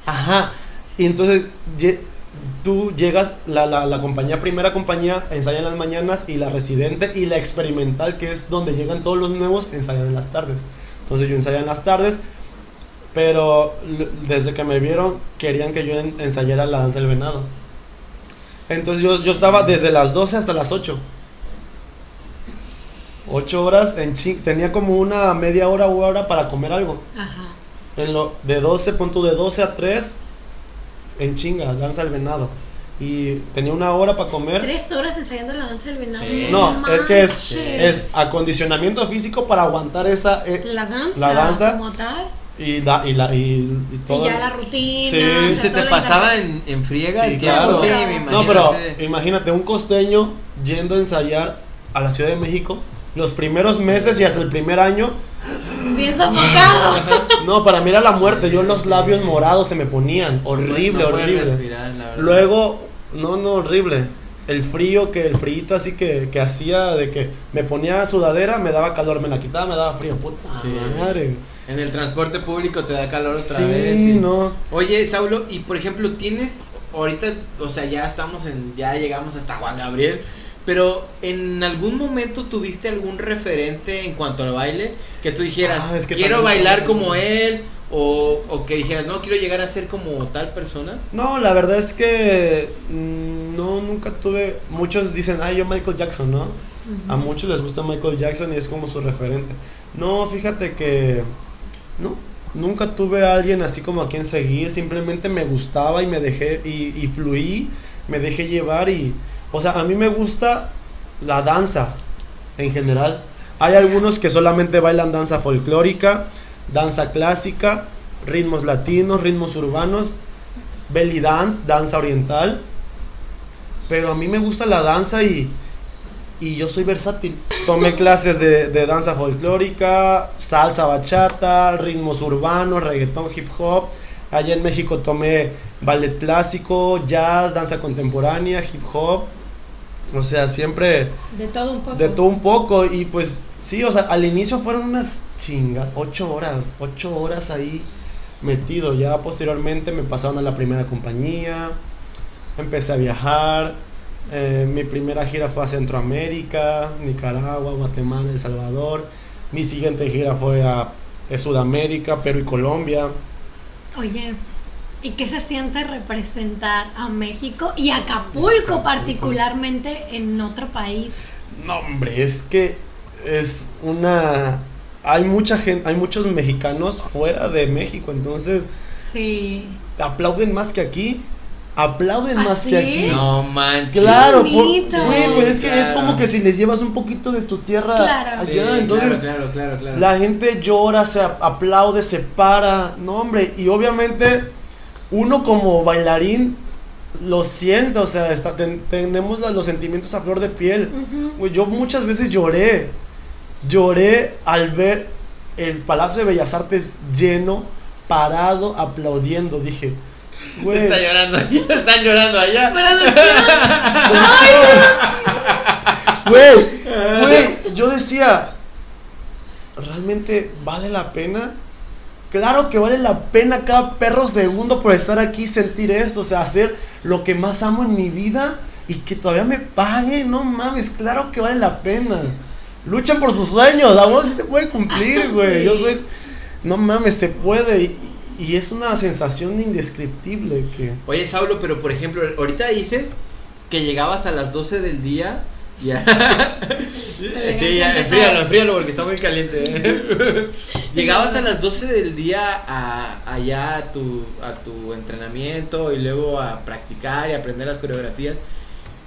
Ajá. Y entonces lle- tú llegas, la, la, la compañía, primera compañía, ensaya en las mañanas y la residente y la experimental, que es donde llegan todos los nuevos, ensayan en las tardes. Entonces yo ensayaba en las tardes, pero desde que me vieron querían que yo en- ensayara la danza del venado. Entonces yo, yo estaba desde las 12 hasta las 8. 8 horas en chi- tenía como una media hora u hora para comer algo. Ajá. En lo, de 12, punto de 12 a 3, en chinga, danza del venado. Y tenía una hora para comer. Tres horas ensayando la danza del venado. Sí. No, es que es, es acondicionamiento físico para aguantar esa. eh, La danza. La danza. Como tal. Y, la, y, la, y, y todo. Y ya la rutina. Sí. o ¿Y sea, se te pasaba en, en friega Sí, el tiempo? claro. Sí, No, me imagino. No, pero sí. imagínate, un costeño yendo a ensayar a la Ciudad de México los primeros meses y hasta el primer año. Bien sofocado. [laughs] No, para mí era la muerte. Yo los labios morados se me ponían. Horrible, No horrible. respirar, la verdad. Luego, no, no, horrible. El frío, que el frío así que, que hacía de que me ponía sudadera, me daba calor, me la quitaba, me daba frío. Puta Sí. madre. En el transporte público te da calor otra sí, vez. y- no. Oye, Saulo, y por ejemplo, tienes ahorita, o sea, ya estamos en, ya llegamos hasta Juan Gabriel, pero en algún momento tuviste algún referente en cuanto al baile que tú dijeras, Ah, es que quiero bailar como él, o, o que dijeras, no, quiero llegar a ser como tal persona. No, la verdad es que mm, no, nunca tuve. Muchos dicen, ay, yo Michael Jackson, ¿no? A muchos les gusta Michael Jackson y es como su referente. No, fíjate que. No, nunca tuve a alguien así como a quien seguir. Simplemente me gustaba y me dejé. Y, y fluí, me dejé llevar y. O sea, a mí me gusta la danza en general. Hay algunos que solamente bailan danza folclórica, danza clásica, ritmos latinos, ritmos urbanos, belly dance, danza oriental. Pero a mí me gusta la danza y, y yo soy versátil. Tomé clases de, de danza folclórica, salsa bachata, ritmos urbanos, reggaetón, hip hop. Allá en México tomé ballet clásico, jazz, danza contemporánea, hip hop. O sea, siempre De todo un poco. de todo un poco. Y pues sí, o sea, al inicio fueron unas chingas, ocho horas, ocho horas ahí metido. Ya posteriormente me pasaron a la primera compañía, empecé a viajar. Eh, mi primera gira fue a Centroamérica, Nicaragua, Guatemala, El Salvador. Mi siguiente gira fue a, a Sudamérica, Perú y Colombia. Oye, ¿y qué se siente representar a México y Acapulco Acapulco. particularmente en otro país? No, hombre, es que es una... Hay mucha gente, hay muchos mexicanos fuera de México, entonces Sí. aplauden más que aquí. Aplauden ¿Ah, más sí? que aquí. No manches. Claro, por- güey, pues es que es como que si les llevas un poquito de tu tierra Claro. Sí, allá, entonces claro, claro, claro, claro. la gente llora, se ap- aplaude, se para, no hombre, y obviamente uno como bailarín lo siente, o sea, está- ten- tenemos la- los sentimientos a flor de piel. Yo muchas veces lloré. Lloré al ver el Palacio de Bellas Artes lleno, parado, aplaudiendo. Dije, güey. Está llorando allá, están llorando allá. Güey, güey, yo decía, ¿realmente vale la pena? Claro que vale la pena cada perro segundo por estar aquí y sentir esto, o sea, hacer lo que más amo en mi vida y que todavía me pague, no mames, claro que vale la pena. Luchan por sus sueños, la voz sí se puede cumplir, güey. Yo soy, no mames, se puede y, y es una sensación indescriptible que... Oye, Saulo, pero por ejemplo, ahorita dices que llegabas a las 12 del día y a, [laughs] Sí, ya, enfríalo, enfríalo porque está muy caliente. ¿eh? [laughs] Llegabas a las 12 del día a, allá a tu, a tu entrenamiento y luego a practicar y aprender las coreografías.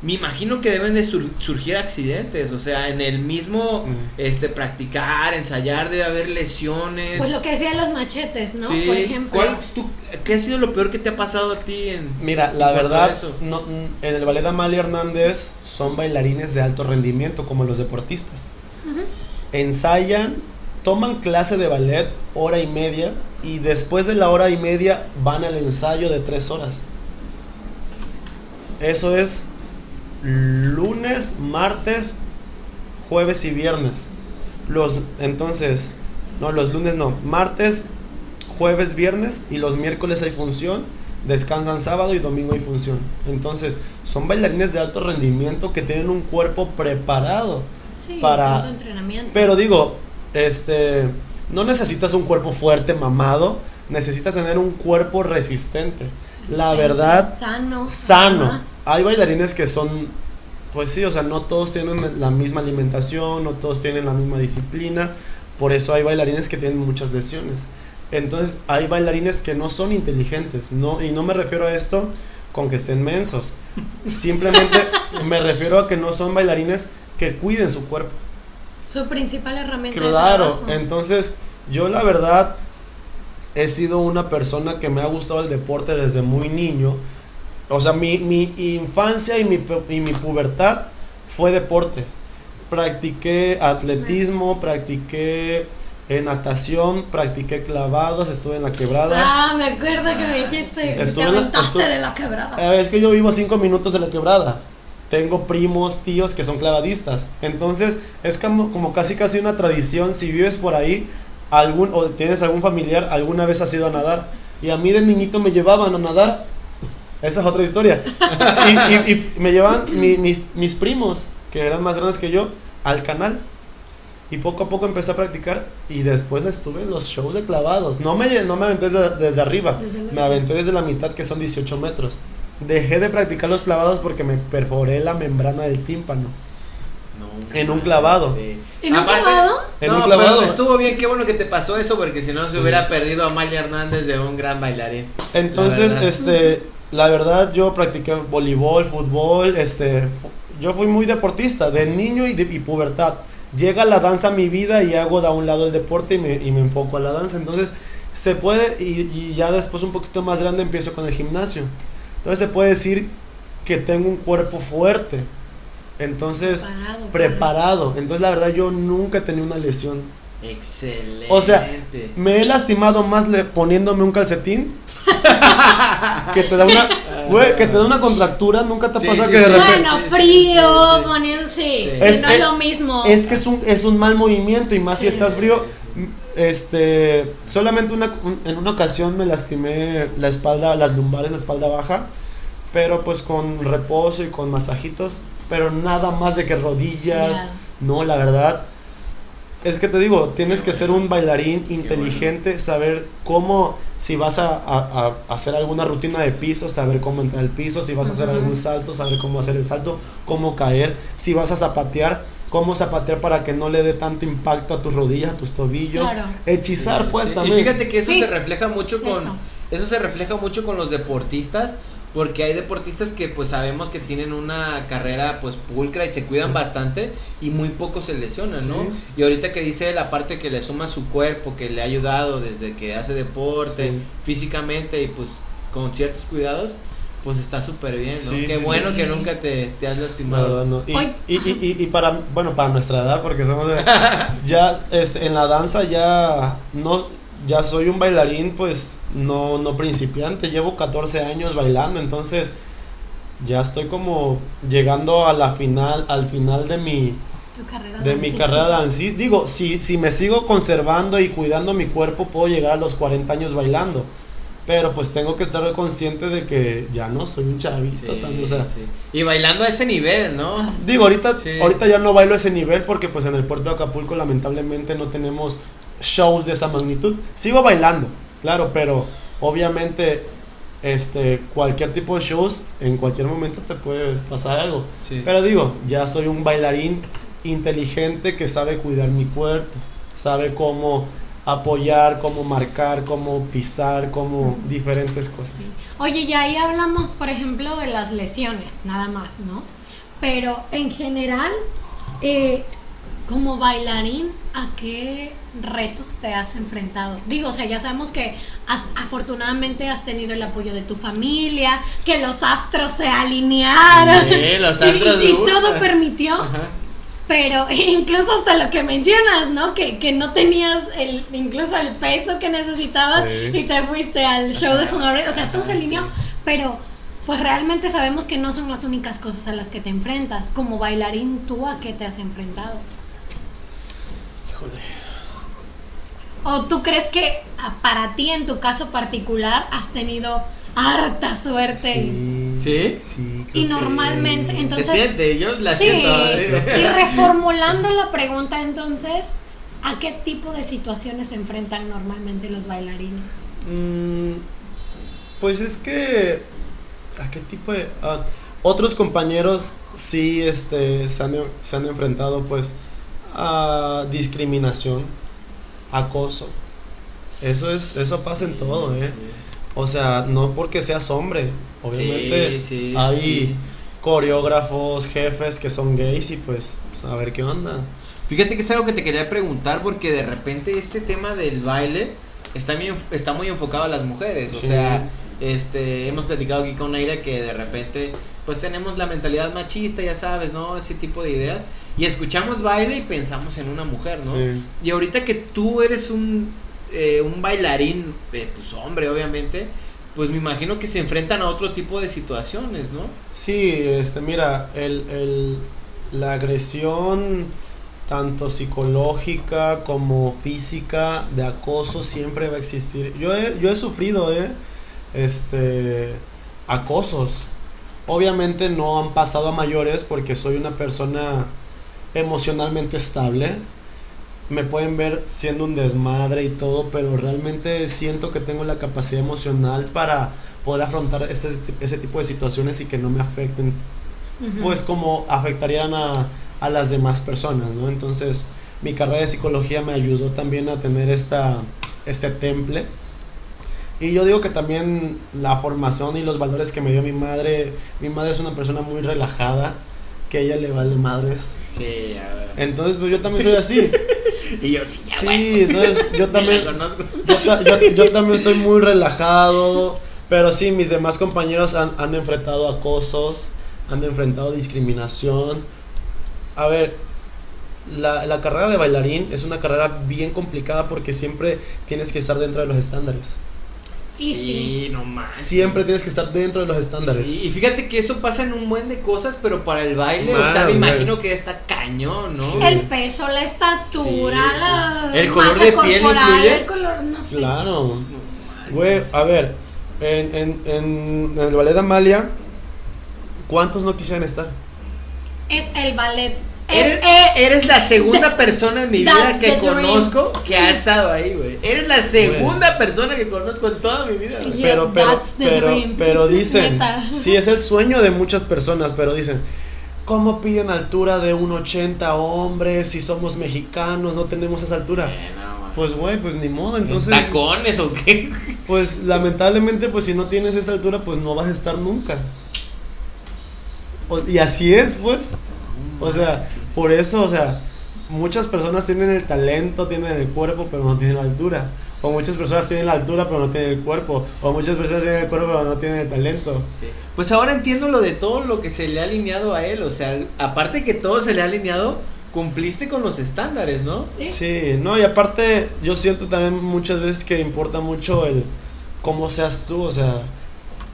Me imagino que deben de sur- surgir accidentes, o sea, en el mismo Mm. este practicar, ensayar, debe haber lesiones. Pues lo que decían los machetes, ¿no? Sí, Por ejemplo. ¿cuál- tú- ¿Qué ha sido lo peor que te ha pasado a ti en Mira, la en verdad, eso? no, en el ballet Amalia Hernández son bailarines de alto rendimiento como los deportistas. Ensayan, toman clase de ballet hora y media y después de la hora y media van al ensayo de tres horas. Eso es lunes, martes, jueves y viernes. Los, entonces, no, los lunes no, martes, jueves, viernes y los miércoles hay función, descansan sábado y domingo hay función. Entonces, son bailarines de alto rendimiento que tienen un cuerpo preparado. Sí, Para- entrenamiento. Pero digo, este, no necesitas un cuerpo fuerte, mamado, necesitas tener un cuerpo resistente. La verdad, Sano. sano. Hay bailarines que son, pues sí, o sea, no todos tienen la misma alimentación, no todos tienen la misma disciplina, por eso hay bailarines que tienen muchas lesiones. Entonces, hay bailarines que no son inteligentes, no, y no me refiero a esto con que estén mensos. Simplemente [laughs] me refiero a que no son bailarines que cuiden su cuerpo. Su principal herramienta Claro, entonces yo la verdad he sido una persona que me ha gustado el deporte desde muy niño. O sea, mi, mi infancia y mi, y mi pubertad fue deporte. Practiqué atletismo, practiqué eh, natación, practiqué clavados, estuve en la quebrada. Ah, me acuerdo que me dijiste que Estuve te la- aventaste estuve- de la quebrada. Es que yo vivo a cinco minutos de la quebrada. Tengo primos, tíos que son clavadistas. Entonces, es como, como casi casi una tradición. Si vives por ahí, algún, o tienes algún familiar, alguna vez has ido a nadar. Y a mí de niñito me llevaban a nadar. Esa es otra historia. [laughs] Y, y- y me llevaban mi- mis, mis primos, que eran más grandes que yo, al canal. Y poco a poco empecé a practicar y después estuve en los shows de clavados. No me, no me aventé desde, desde arriba, Desde me aventé desde la mitad que son 18 metros. Dejé de practicar los clavados porque me perforé la membrana del tímpano. En un clavado. sí. ¿En un Aparte- clavado? En no, un clavado. pero estuvo bien, qué bueno que te pasó eso, porque si no se hubiera perdido a Amalia Hernández de un gran bailarín. Entonces, La verdad. este, la verdad yo practiqué voleibol, fútbol, este, yo fui muy deportista, de niño y de y pubertad. Llega la danza a mi vida y hago de a un lado el deporte y me, y me enfoco a la danza. Entonces, se puede, y, y ya después un poquito más grande empiezo con el gimnasio. Entonces se puede decir que tengo un cuerpo fuerte. Entonces, Preparado. preparado. Entonces, la verdad, yo nunca he tenido una lesión. Excelente. O sea, Me he lastimado más le- poniéndome un calcetín [laughs] que te da una, güey, que te da una contractura. Nunca te Sí, pasa sí, que de repente Bueno, frío, sí, sí. poniendo, sí, Sí. que Es- no es es- lo mismo. es que es un, es un mal movimiento y más si estás frío. Este, solamente una, un- en una ocasión me lastimé la espalda, las lumbares, la espalda baja, pero pues con reposo y con masajitos, pero nada más de que rodillas. No, la verdad. Es que te digo, tienes que ser un bailarín inteligente, saber cómo, si vas a, a- a hacer alguna rutina de piso, saber cómo entrar al piso, si vas a hacer algún salto, saber cómo hacer el salto, cómo caer, si vas a zapatear, cómo zapatear para que no le dé tanto impacto a tus rodillas, a tus tobillos. Claro. Hechizar, pues Sí, también. Y fíjate que eso Sí. se refleja mucho con. Eso. Eso. se refleja mucho con los deportistas. Porque hay deportistas que pues sabemos que tienen una carrera pues pulcra y se cuidan bastante y muy pocos se lesionan, ¿no? Sí. Y ahorita que dice la parte que le suma su cuerpo, que le ha ayudado desde que hace deporte, Sí. físicamente y pues con ciertos cuidados, pues está súper bien, ¿no? Sí, Qué sí, bueno sí. que nunca te, te has La lastimado. no. Y, y, y- y para, bueno, para nuestra edad, porque somos de- [laughs] ya este, en la danza ya no ya soy un bailarín, pues no no principiante, llevo 14 años bailando, entonces ya estoy como llegando a la final al final de mi carrera de mi carrera. Digo, si si me sigo conservando y cuidando mi cuerpo, puedo llegar a los 40 años bailando. Pero pues tengo que estar consciente de que ya no soy un chavito, Sí, tan- o sea, sí. Y bailando a ese nivel, ¿no? Digo, ahorita, Sí. ahorita ya no bailo a ese nivel porque pues en el puerto de Acapulco lamentablemente no tenemos shows de esa magnitud. Sigo bailando, claro, pero obviamente este cualquier tipo de shows en cualquier momento te puede pasar algo. Sí. Pero digo, ya soy un bailarín inteligente que sabe cuidar mi cuerpo, sabe cómo apoyar, cómo marcar, cómo pisar, cómo diferentes cosas. Oye, y ahí hablamos, por ejemplo, de las lesiones, nada más, ¿no? Pero en general, eh, como bailarín, ¿a qué retos te has enfrentado? Digo, o sea, ya sabemos que has- afortunadamente has tenido el apoyo de tu familia, que los astros se alinearon. Sí, los y- astros y, de una. todo permitió. Ajá. Pero [laughs] incluso hasta lo que mencionas, ¿no? Que, que no tenías el, incluso el peso que necesitabas Sí. y te fuiste al show de Juan Gabriel. O sea, todo se alineó. Pero pues realmente sabemos que no son las únicas cosas a las que te enfrentas. Como bailarín, ¿tú a qué te has enfrentado? Híjole. ¿O tú crees que ah, para ti, en tu caso particular, has tenido harta suerte? Sí. ¿Sí? Sí, Y normalmente, sí. entonces- Se siente, yo la Sí, siento. ¿eh? [laughs] y reformulando la pregunta entonces, ¿a qué tipo de situaciones se enfrentan normalmente los bailarines? Mm, pues es que. ¿A qué tipo de.? otros compañeros sí este, se, han, se han enfrentado pues a discriminación, acoso. Eso es eso pasa en todo, ¿eh? O sea, no porque seas hombre. Obviamente Sí, sí, hay sí. coreógrafos, jefes que son gays y pues, pues, a ver qué onda. Fíjate que es algo que te quería preguntar porque de repente este tema del baile está muy, enf- está muy enfocado a las mujeres. O sea, este, hemos platicado aquí con Naira que de repente pues tenemos la mentalidad machista, ya sabes, ¿no? Ese tipo de ideas. Y escuchamos baile y pensamos en una mujer, ¿no? Sí. Y ahorita que tú eres un, eh, un bailarín, eh, pues hombre, obviamente, pues me imagino que se enfrentan a otro tipo de situaciones, ¿no? Sí, este, mira, el, el- la agresión tanto psicológica como física de acoso siempre va a existir. Yo he, yo he sufrido, ¿eh? Este, acosos. Obviamente no han pasado a mayores porque soy una persona emocionalmente estable. Me pueden ver siendo un desmadre y todo, pero realmente siento que tengo la capacidad emocional para poder afrontar este- ese tipo de situaciones y que no me afecten pues como afectarían a, a las demás personas, ¿no? Entonces, mi carrera de psicología me ayudó también a tener esta, este temple. Y yo digo que también la formación y los valores que me dio mi madre, mi madre es una persona muy relajada, que a ella le vale madres. Sí, a ver. Entonces, pues yo también soy así. [laughs] Y yo sí, ya, Sí, bueno. entonces yo [laughs] también, yo también soy muy relajado, pero sí, mis demás compañeros han, han enfrentado acosos, han enfrentado discriminación. A ver, la, la carrera de bailarín es una carrera bien complicada porque siempre tienes que estar dentro de los estándares. Y sí. no manches. Siempre tienes que estar dentro de los estándares. Sí, y fíjate que eso pasa en un buen de cosas, pero para el baile, o Más, sea, me imagino que está cañón, ¿no? Sí. El peso, la estatura, Sí. la ¿El color masa de piel corporal, influye? el color, no sé. Claro. No. Güey, a ver, en, en, en el ballet Amalia, ¿cuántos no quisieran estar? Es el ballet. Es, Eres, eh, eres la segunda [laughs] persona en mi vida que conozco que ha estado ahí, güey. Eres la segunda persona que conozco en toda mi vida, güey. Pero, pero, pero, pero dicen, Neta. sí, es el sueño de muchas personas, pero dicen, ¿cómo piden altura de 1,80 hombres si somos mexicanos, no tenemos esa altura? Eh. Pues, güey, pues ni modo, entonces, ¿Tacones o qué? [laughs] pues lamentablemente, pues si no tienes esa altura, pues no vas a estar nunca. O- y así es, pues. O sea, por eso, o sea, muchas personas tienen el talento, tienen el cuerpo, pero no tienen la altura. O muchas personas tienen la altura, pero no tienen el cuerpo. O muchas personas tienen el cuerpo, pero no tienen el talento. Sí. Pues ahora entiendo lo de todo lo que se le ha alineado a él. O sea, aparte que todo se le ha alineado, cumpliste con los estándares, ¿no? sí. Sí, no, y aparte yo siento también muchas veces que importa mucho el cómo seas tú, o sea,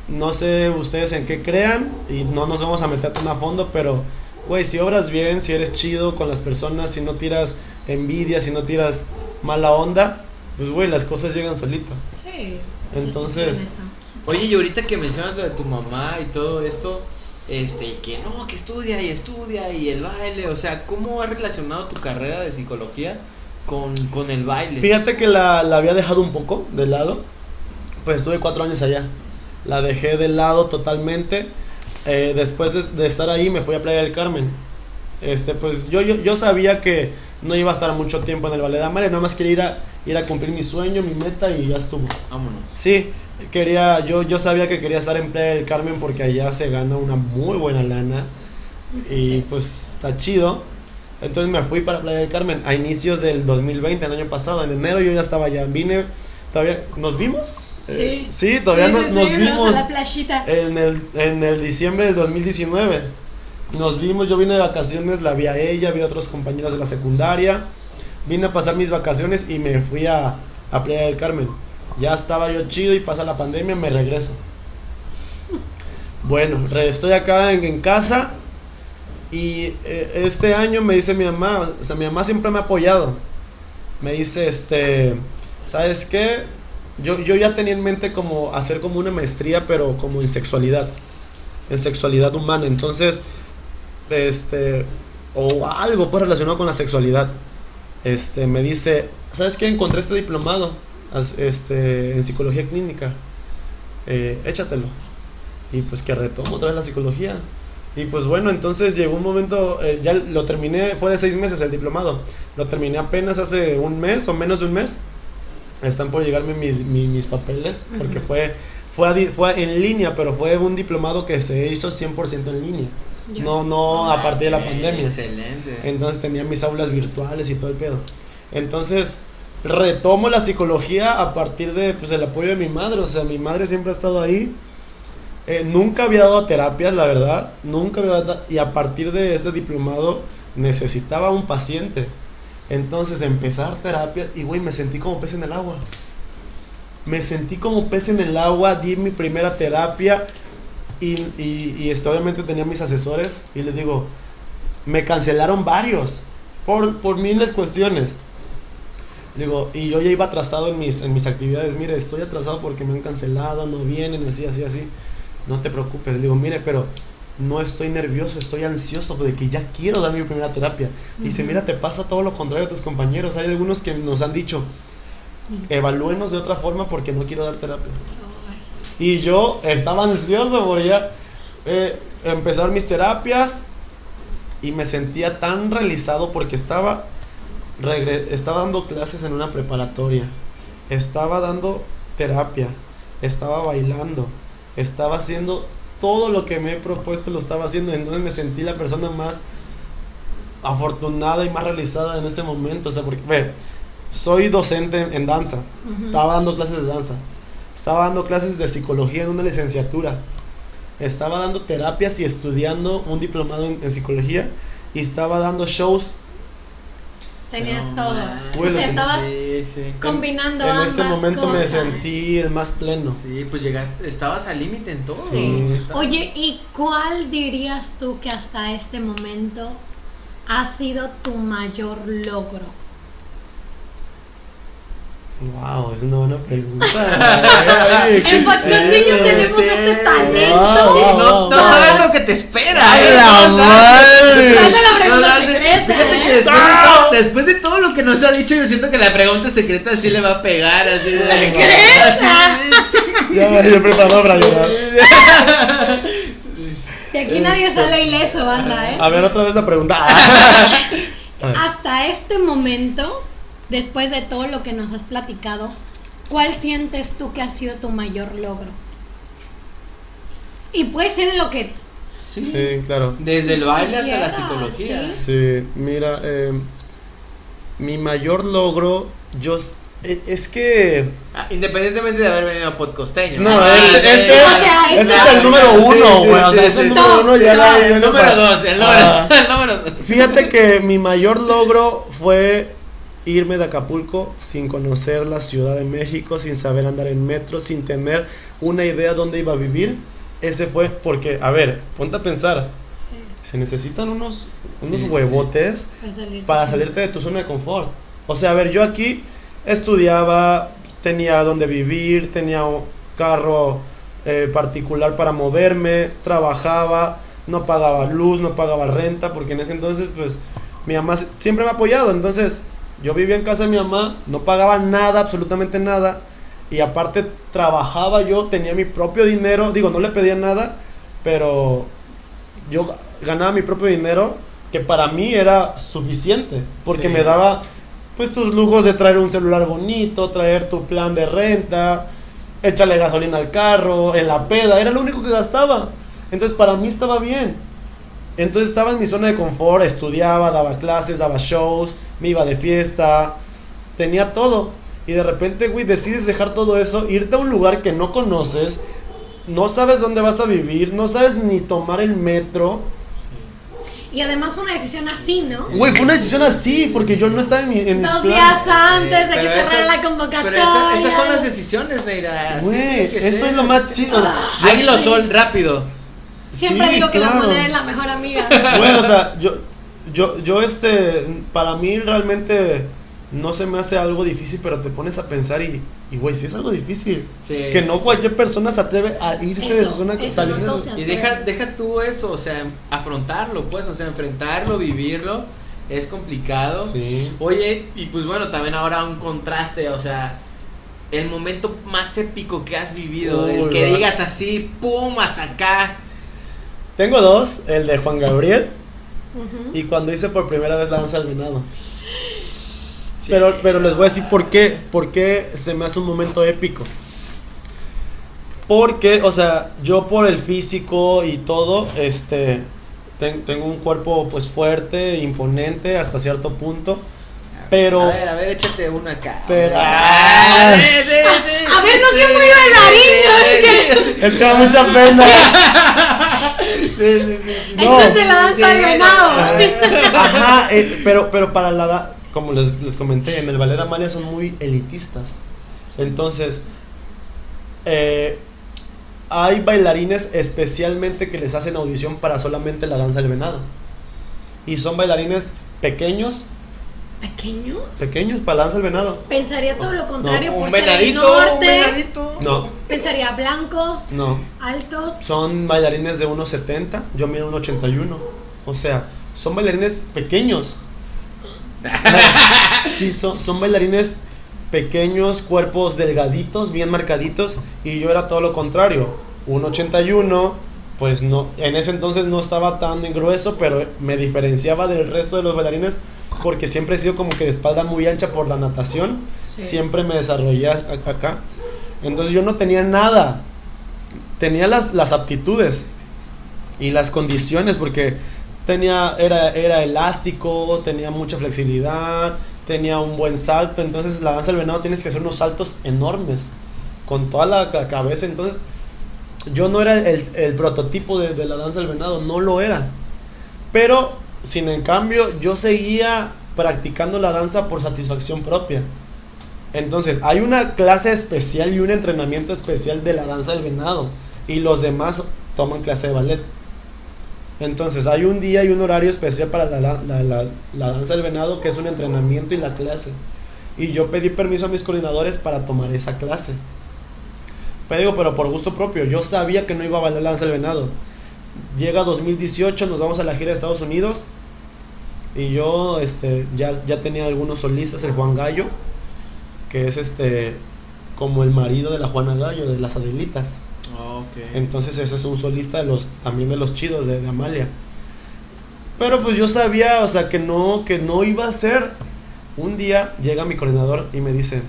no sé ustedes en qué crean y no nos vamos a meter tan a fondo, pero, güey, si obras bien, si eres chido con las personas, si no tiras envidia, si no tiras mala onda, pues, güey, las cosas llegan solito. Sí. Entonces- Oye, y ahorita que mencionas lo de tu mamá y todo esto, este, que no, que estudia y estudia y el baile, o sea, ¿cómo ha relacionado tu carrera de psicología con, con el baile? Fíjate que la, la había dejado un poco de lado, pues estuve cuatro años allá. La dejé de lado totalmente. Eh, después de, de estar ahí me fui a Playa del Carmen. este, pues yo, yo, yo sabía que no iba a estar mucho tiempo en el Ballet de Amalia, nada más quería ir a, ir a cumplir mi sueño, mi meta y ya estuvo. Vámonos. Sí, quería, yo, yo sabía que quería estar en Playa del Carmen porque allá se gana una muy buena lana y pues está chido. Entonces me fui para Playa del Carmen a inicios del 2020, el año pasado, en enero yo ya estaba allá, vine, todavía, ¿nos vimos? Eh, sí, todavía Sí, no- sí, nos vimos a la playita. en el, en el diciembre del 2019. Nos vimos, yo vine de vacaciones, la vi a ella, vi a otros compañeros de la secundaria. Vine a pasar mis vacaciones y me fui a, a Playa del Carmen. Ya estaba yo chido y pasa la pandemia, me regreso. Bueno, estoy acá en, en casa y eh, este año me dice mi mamá, o sea, mi mamá siempre me ha apoyado. Me dice, este, ¿sabes qué? Yo, yo ya tenía en mente como hacer como una maestría, pero como en sexualidad, en sexualidad humana. Entonces, este, o algo pues relacionado con la sexualidad. Este, me dice, ¿sabes qué? Encontré este diplomado este, en psicología clínica. Eh, échatelo. Y pues que retomo otra vez la psicología. Y pues bueno, entonces llegó un momento, eh, ya lo terminé, fue de seis meses el diplomado. Lo terminé apenas hace un mes o menos de un mes. Están por llegarme mis, mi- mis papeles, porque Ujú. fue, fue, a di- fue en línea, pero fue un diplomado que se hizo 100% en línea. Ya. No, no a partir de la pandemia. Excelente. Entonces tenía mis aulas virtuales y todo el pedo. Entonces retomo la psicología a partir de pues el apoyo de mi madre. O sea, mi madre siempre ha estado ahí. Eh, nunca había dado terapias, la verdad. Nunca había dado. Y a partir de este diplomado necesitaba un paciente. Entonces empezar terapia y güey, me sentí como pez en el agua. Me sentí como pez en el agua, di mi primera terapia y, y, esto, obviamente tenía mis asesores y les digo, me cancelaron varios por, por miles cuestiones. Digo, y yo ya iba atrasado en mis, en mis actividades. Mire, estoy atrasado porque me han cancelado, no vienen, así, así, así. No te preocupes. Digo, mire, pero no estoy nervioso, estoy ansioso de que ya quiero dar mi primera terapia. Dice, mira, te pasa todo lo contrario a tus compañeros. Hay algunos que nos han dicho, evalúenos de otra forma porque no quiero dar terapia. Y yo estaba ansioso por ya eh, empezar mis terapias y me sentía tan realizado porque estaba, estaba dando clases en una preparatoria, estaba dando terapia, estaba bailando, estaba haciendo todo lo que me he propuesto, lo estaba haciendo. Entonces me sentí la persona más afortunada y más realizada en este momento. O sea, porque, ve, soy docente en, en danza, estaba dando clases de danza, estaba dando clases de psicología en una licenciatura, estaba dando terapias y estudiando un diplomado en, en psicología y estaba dando shows. Tenías No todo. manches. Bueno, o sea, estabas Sí, sí. combinando en ambas ese momento me sentí el más pleno. Sí, pues llegaste, estabas al límite en todo. Sí. Estabas- Oye, ¿y cuál dirías tú que hasta este momento ha sido tu mayor logro? Wow, es una buena pregunta. [laughs] Ay, En qué podcasting chido. tenemos sí. este talento. Wow, wow, no, wow, no wow. sabes lo que te espera. ¡Ay, ¿eh? la No madre! sabes- Esa es la pregunta no, secreta, Fíjate ¿eh? que después de, todo, después de todo lo que nos ha dicho, yo siento que la pregunta secreta sí le va a pegar. Así de. ¿Secreta? Así, [laughs] Ya, yo preparado para llorar. Y aquí nadie sale ileso, banda, ¿eh? A ver, otra vez la pregunta. [laughs] Hasta este momento, después de todo lo que nos has platicado, ¿cuál sientes tú que ha sido tu mayor logro? Y puede ser en lo que... Sí, claro. Desde el baile hasta la psicología. sí. Sí, mira, eh, mi mayor logro, yo e- es que Ah, Independientemente de haber venido a podcosteño. no, Ah, este, este- O sea, este es el número uno, Sí, sí, güey. o sea, sí, es el número uno ya No, la- el número dos, el [laughs] número, Ah. el número dos. Fíjate que mi mayor logro fue irme de Acapulco sin conocer la Ciudad de México, sin saber andar en metro, sin tener una idea dónde iba a vivir. Ese fue porque, a ver, ponte a pensar, se necesitan unos, unos Sí, sí, huevotes Para salir. para salirte de tu zona de confort. O sea, a ver, yo aquí estudiaba, tenía donde vivir, tenía un carro eh, particular para moverme, trabajaba, no pagaba luz, no pagaba renta, porque en ese entonces, pues, mi mamá siempre me ha apoyado. Entonces, yo vivía en casa de mi mamá, no pagaba nada, absolutamente nada. Y aparte, trabajaba yo, tenía mi propio dinero. Digo, no le pedía nada, pero yo ganaba mi propio dinero que para mí era suficiente, porque Sí. me daba pues tus lujos de traer un celular bonito, traer tu plan de renta, échale gasolina al carro, en la peda, era lo único que gastaba. Entonces para mí estaba bien. Entonces estaba en mi zona de confort, estudiaba, daba clases, daba shows, me iba de fiesta, tenía todo. Y de repente, güey, decides dejar todo eso, irte a un lugar que no conoces, no sabes dónde vas a vivir, no sabes ni tomar el metro. Y además fue una decisión así, ¿no? Güey, fue una decisión así, porque yo no estaba en, mi, en mis Dos días antes de que cerrara la convocatoria. Pero esa- esas son las decisiones, Neira. Güey, eso es lo más chido. Águila o sol, rápido. Siempre Sí, digo que la claro. moneda es la mejor amiga. [laughs] Bueno, o sea, yo, yo, yo, este, para mí realmente no se me hace algo difícil, pero te pones a pensar y, y güey, sí es algo difícil. Sí, que no sí, cualquier persona se atreve a irse de su zona, eso, salir no de su- Y deja, deja tú eso, o sea, afrontarlo, pues, o sea, enfrentarlo, vivirlo, es complicado. Sí. Oye, y pues bueno, también ahora un contraste, o sea, el momento más épico que has vivido, el Uy, que va. digas así, pum, hasta acá. Tengo dos, el de Juan Gabriel y cuando hice por primera vez la danza del venado. Sí. Pero, pero les voy a decir por qué, por qué se me hace un momento épico. Porque, o sea, yo por el físico y todo, este, ten- tengo un cuerpo pues fuerte, imponente hasta cierto punto. Pero- A ver, a ver, échate una acá. Pero- Ah, sí, sí, sí. A ver, no, Sí, soy bailarín, Es que da mucha pena. [laughs] No. Échate la danza del venado. Ajá, eh, pero, pero para la da- como les, les comenté, en el ballet de Amalia son muy elitistas. Entonces, eh, hay bailarines especialmente que les hacen audición para solamente la danza del venado. Y son bailarines pequeños, ¿Pequeños? pequeños para del venado. Pensaría todo lo contrario por Un ser el venadito, norte. un venadito. No, Pensaría blancos, no. altos. Son bailarines de 1,70, yo mido 1,81. O sea, son bailarines pequeños. [laughs] Sí, son, son bailarines pequeños, cuerpos delgaditos, bien marcaditos. Y yo era todo lo contrario. 1,81, pues no, en ese entonces no estaba tan grueso, pero me diferenciaba del resto de los bailarines porque siempre he sido como que de espalda muy ancha por la natación. Sí. Siempre me desarrollé acá. Entonces yo no tenía nada. Tenía las, las aptitudes y las condiciones porque tenía, era, era elástico, tenía mucha flexibilidad, tenía un buen salto. Entonces la danza del venado tienes que hacer unos saltos enormes con toda la, ca- cabeza. Entonces yo no era el, el prototipo de, de la danza del venado, no lo era. Pero sin en cambio yo seguía practicando la danza por satisfacción propia. Entonces, hay una clase especial y un entrenamiento especial de la danza del venado. Y los demás toman clase de ballet. Entonces, hay un día y un horario especial para la, danza del venado, que es un entrenamiento y la clase. Y yo pedí permiso a mis coordinadores para tomar esa clase. Pero digo, pero por gusto propio. Yo sabía que no iba a bailar la danza del venado. Llega 2018, nos vamos a la gira de Estados Unidos. Y yo este, ya, ya tenía algunos solistas, el Juan Gallo, que es este como el marido de la Juana Gallo, de las Adelitas. Ok. Entonces ese es un solista de los, también de los chidos, de, de Amalia. Pero pues yo sabía, o sea, que no, que no iba a ser. Un día llega mi coordinador y me dice,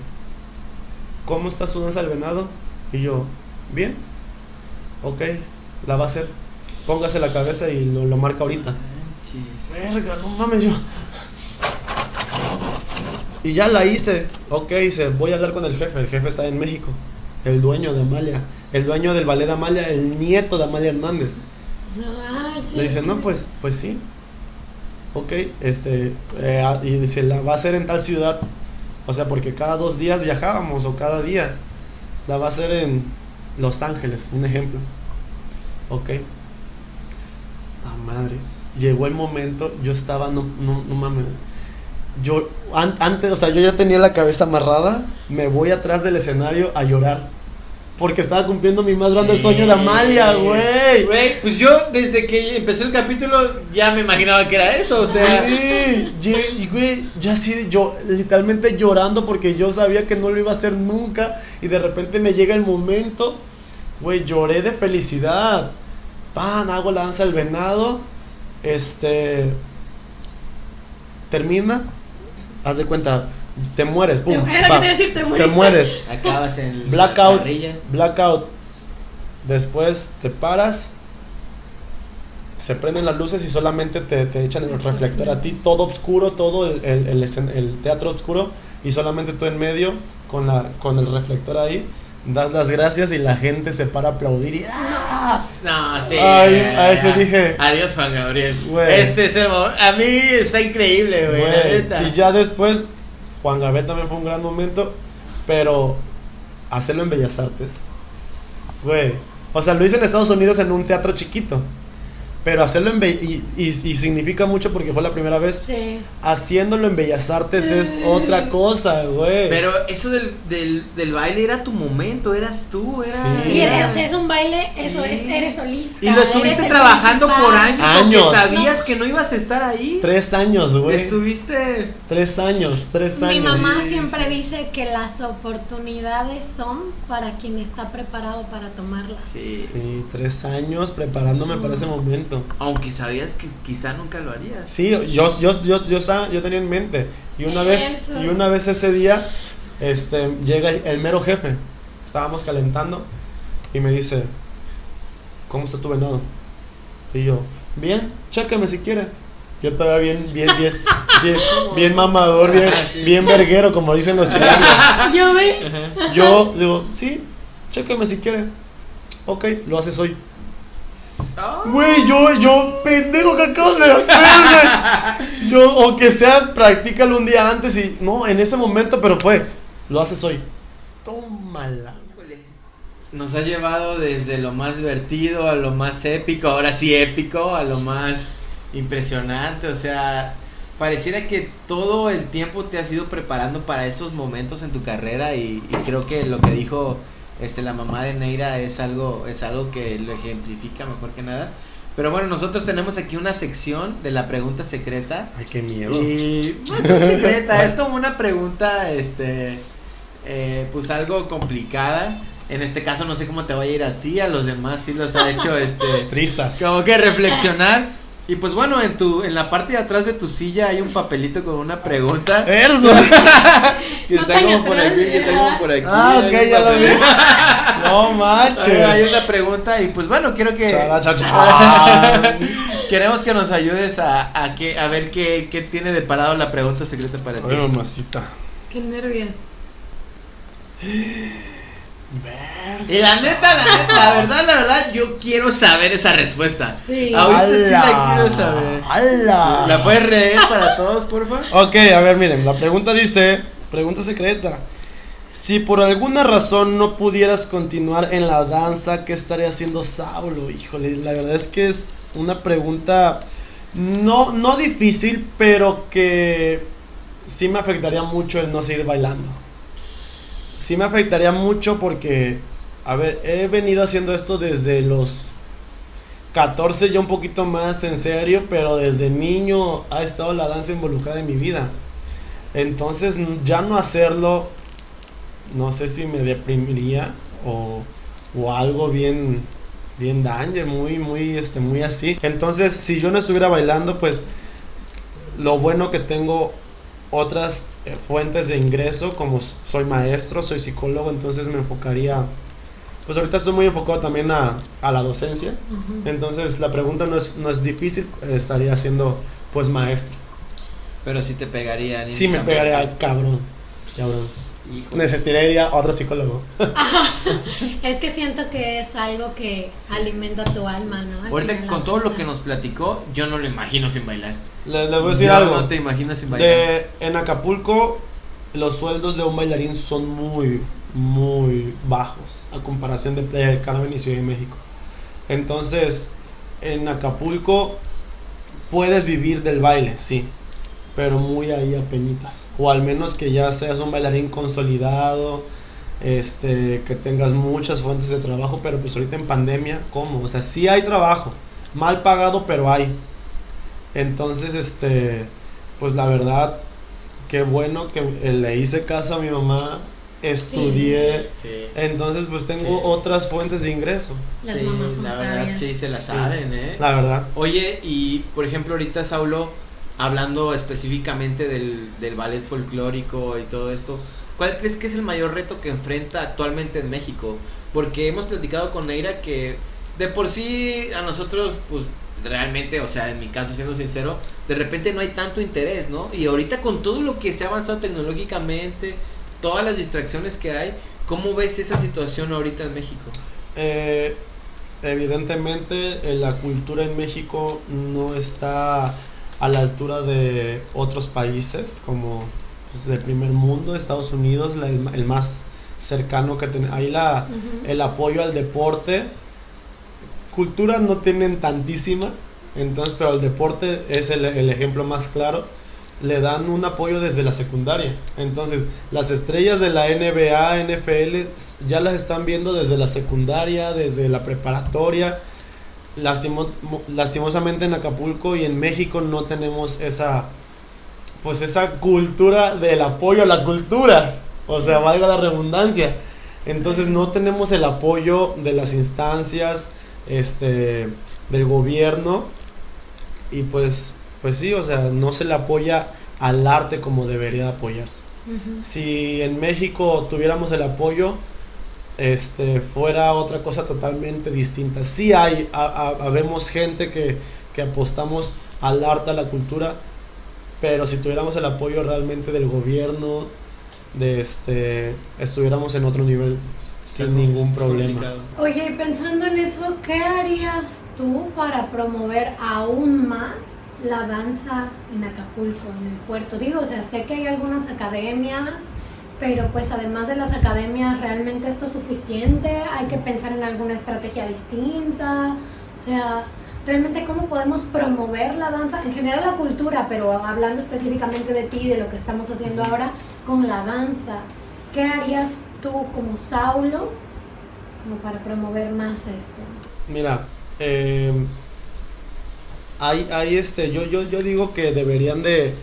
¿cómo está su danza del venado? Y yo, bien, ok, la va a hacer. Póngase la cabeza y lo, lo marca ahorita. Manches. Verga, no mames, yo. Y ya la hice. Ok, dice, voy a hablar con el jefe. El jefe está en México. El dueño de Amalia. El dueño del ballet de Amalia, el nieto de Amalia Hernández. Ah, Le dice, no, pues, pues sí. Ok, este, eh, y dice, la va a hacer en tal ciudad. O sea, porque cada dos días viajábamos o cada día. La va a hacer en Los Ángeles, un ejemplo. Ok. Ah, madre. Llegó el momento, yo estaba, no, no, no mames. Yo, an- antes, o sea, yo ya tenía la cabeza amarrada. Me voy atrás del escenario a llorar. Porque estaba cumpliendo mi más grande sueño de Amalia, güey. Güey, pues yo desde que empezó el capítulo ya me imaginaba que era eso, o sea. Sí, güey, ya así, yo literalmente llorando porque yo sabía que no lo iba a hacer nunca y de repente me llega el momento, güey, lloré de felicidad. Pan, hago la danza del venado, este, termina, haz de cuenta, te mueres, pum. Te- era lo pa, que te iba a decir, te te mueres. mueres. Acabas en Blackout, la blackout. Después te paras, se prenden las luces y solamente te, te echan el reflector a ti, todo oscuro, todo el, el- el teatro oscuro y solamente tú en medio con, la, con el reflector ahí. Das las gracias y la gente se para a aplaudir y ¡ah! No, sí. Ay, a ese dije- Adiós, Juan Gabriel. Este es el mo- A mí está increíble, güey. la Güey, neta. Y ya después, Juan Gabriel también fue un gran momento, pero hacerlo en Bellas Artes, güey. O sea, lo hice en Estados Unidos en un teatro chiquito, pero hacerlo en y, y- y significa mucho porque fue la primera vez. Sí. Haciéndolo en Bellas Artes es otra cosa, güey. Pero eso del, del, del baile era tu momento, eras tú, era. Sí. Y sea, es un baile, eso Sí. es, eres solista. Y lo estuviste el trabajando por años, Años. porque sabías que no ibas a estar ahí. Tres años, güey. Estuviste. Tres años, tres Mi años. mamá Sí. siempre dice que las oportunidades son para quien está preparado para tomarlas. Sí. Sí, tres años preparándome para ese momento. Aunque sabías que quizá nunca lo harías. Sí, yo, yo, yo, yo, estaba- yo tenía en mente. Y una vez, y una vez ese día, este, llega el mero jefe. Estábamos calentando y me dice, ¿cómo está tu venado? Y yo, bien, chéqueme si quiere. Yo todavía bien, bien, bien, [laughs] bien, bien mamador, bien, Ah, bien verguero, como dicen los chilangos. [laughs] Yo ve. Yo digo, sí, chéqueme si quiere. Ok, lo haces hoy. Güey, yo, yo, pendejo que acabas de hacer, güey. [laughs] Yo, o que sea, practícalo un día antes y. No, en ese momento, pero fue. Lo haces hoy. Tómala. Nos ha llevado desde lo más divertido a lo más épico, ahora sí épico, a lo más impresionante. O sea, pareciera que todo el tiempo te has ido preparando para esos momentos en tu carrera y, y creo que lo que dijo este, la mamá de Neira es algo, es algo que lo ejemplifica mejor que nada. Pero bueno, nosotros tenemos aquí una sección de la pregunta secreta. Ay, qué miedo. Y no es [laughs] secreta, es como una pregunta, este, eh, pues algo complicada. En este caso no sé cómo te va a ir a ti, a los demás sí los ha hecho, este, [laughs] Trizas. como que reflexionar. Y pues bueno, en tu, en la parte de atrás de tu silla hay un papelito con una pregunta Eso. [laughs] que está como por aquí, que está como por aquí. Ah, hay ok, ya lo vi. [laughs] No Hay manches. una pregunta y pues bueno, quiero que Chara, cha, cha. [laughs] queremos que nos ayudes a, a que a ver qué, qué tiene de parado la pregunta secreta para ti. Ay, mamacita. Qué nervios. [gasps] Y la neta, la neta, la verdad, la verdad, yo quiero saber esa respuesta. Sí. Ahorita sí la quiero saber. ¡Hala! ¿La puedes leer para todos, porfa? Ok, a ver, miren, la pregunta dice, pregunta secreta. Si por alguna razón no pudieras continuar en la danza, ¿qué estaría haciendo Saulo? Híjole, la verdad es que es una pregunta no, no difícil, pero que sí me afectaría mucho el no seguir bailando. Sí me afectaría mucho porque, a ver, he venido haciendo esto desde los 14, ya un poquito más en serio, pero desde niño ha estado la danza involucrada en mi vida. Entonces, ya no hacerlo, no sé si me deprimiría o, o algo bien, bien danger, muy, muy, este, muy así. Entonces, si yo no estuviera bailando, pues lo bueno que tengo otras fuentes de ingreso, como soy maestro, soy psicólogo, entonces me enfocaría, pues ahorita estoy muy enfocado también a, a la docencia. Entonces la pregunta no es, no es difícil, eh, estaría siendo pues maestro. Pero sí te pegaría. Sí me pegaría cabrón, cabrón. Híjole. Necesitaría otro psicólogo. [laughs] Es que siento que es algo que alimenta tu alma, ¿no? Al Ahorita con todo lo que nos platicó, yo no lo imagino sin bailar. Les, les voy a decir Yo algo. No te imaginas sin bailar. De, en Acapulco los sueldos de un bailarín son muy, muy bajos a comparación de Playa del Carmen y Ciudad de México. Entonces, en Acapulco puedes vivir del baile, sí, pero muy ahí a peñitas. O al menos que ya seas un bailarín consolidado, este, que tengas muchas fuentes de trabajo, pero pues ahorita en pandemia, ¿cómo? O sea, sí hay trabajo, mal pagado, pero hay. Entonces, este, pues la verdad, qué bueno que le hice caso a mi mamá, estudié. Sí. Entonces, pues tengo Sí. otras fuentes de ingreso, Las Sí, mamás son la verdad, sabias. sí, se la saben, ¿eh? la verdad. Oye, y por ejemplo, ahorita Saulo, hablando específicamente del, del ballet folclórico y todo esto, ¿cuál crees que es el mayor reto que enfrenta actualmente en México? Porque hemos platicado con Neira que de por sí a nosotros, pues realmente, o sea, en mi caso, siendo sincero, de repente no hay tanto interés, ¿no? Y ahorita con todo lo que se ha avanzado tecnológicamente, todas las distracciones que hay, ¿cómo ves esa situación ahorita en México? Eh, evidentemente eh, la cultura en México no está a la altura de otros países como pues, del primer mundo, Estados Unidos, la- el, el más cercano que tiene. Ahí la, el apoyo al deporte. Cultura no tienen tantísima, entonces, pero el deporte es el, el ejemplo más claro. Le dan un apoyo desde la secundaria. Entonces, las estrellas de la NBA, NFL, ya las están viendo desde la secundaria, desde la preparatoria. Lastimo- mo- lastimosamente en Acapulco y en México no tenemos esa, pues esa cultura del apoyo a la cultura. O sea, valga la redundancia. Entonces no tenemos el apoyo de las instancias, este, del gobierno. Y pues, pues sí, o sea, no se le apoya al arte como debería apoyarse. Si en México tuviéramos el apoyo, este, fuera otra cosa totalmente distinta. Sí hay, ha- ha- habemos gente que, que apostamos al arte, a la cultura, pero si tuviéramos el apoyo realmente del gobierno, de este, estuviéramos en otro nivel sin ningún complicado. problema. Oye, y pensando en eso, ¿qué harías tú para promover aún más la danza en Acapulco, en el puerto? Digo, o sea, sé que hay algunas academias, pero pues además de las academias, ¿realmente esto es suficiente? ¿Hay que pensar en alguna estrategia distinta? O sea, ¿realmente cómo podemos promover la danza? En general la cultura, pero hablando específicamente de ti, de lo que estamos haciendo ahora con la danza. ¿Qué harías tú como Saulo como para promover más esto? Mira, eh, hay, hay este, yo, yo, yo digo que deberían de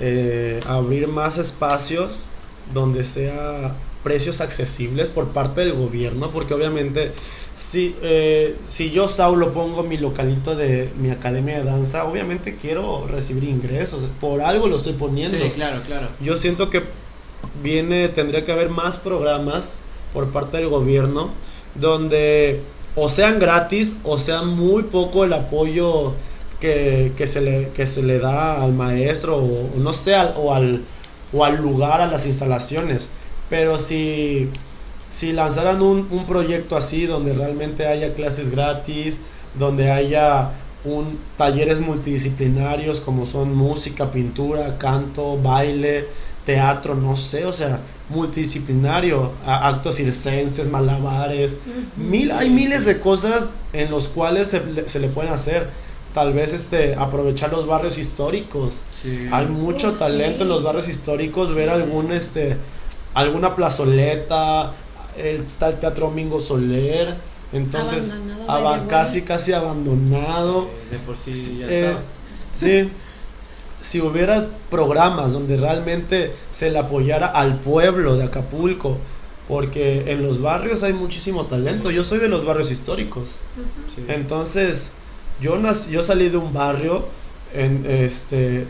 eh, abrir más espacios donde sea precios accesibles por parte del gobierno, porque obviamente si, eh, si yo, Saulo, pongo mi localito de mi academia de danza, obviamente quiero recibir ingresos, por algo lo estoy poniendo. Sí, claro, claro. Yo siento que viene, tendría que haber más programas por parte del gobierno donde o sean gratis o sea muy poco el apoyo que, que se, le, que se le da al maestro o, o no sé, al- o, al, o al lugar, a las instalaciones. Pero si, si lanzaran un, un proyecto así donde realmente haya clases gratis, donde haya un, talleres multidisciplinarios como son música, pintura, canto, baile, teatro, no sé, o sea, multidisciplinario, actos circenses, malabares, mil, hay miles de cosas en los cuales se, se le pueden hacer. Tal vez este, aprovechar los barrios históricos. Sí. Hay mucho Uf, talento sí. en los barrios históricos, ver algún este alguna plazoleta, el, está el Teatro Domingo Soler, entonces way. casi casi abandonado. De por sí Sí, ya eh, está. sí. Si hubiera programas donde realmente se le apoyara al pueblo de Acapulco, porque en los barrios hay muchísimo talento. Yo soy de los barrios históricos. Sí. Entonces, yo, nací, yo salí de un barrio, en, este,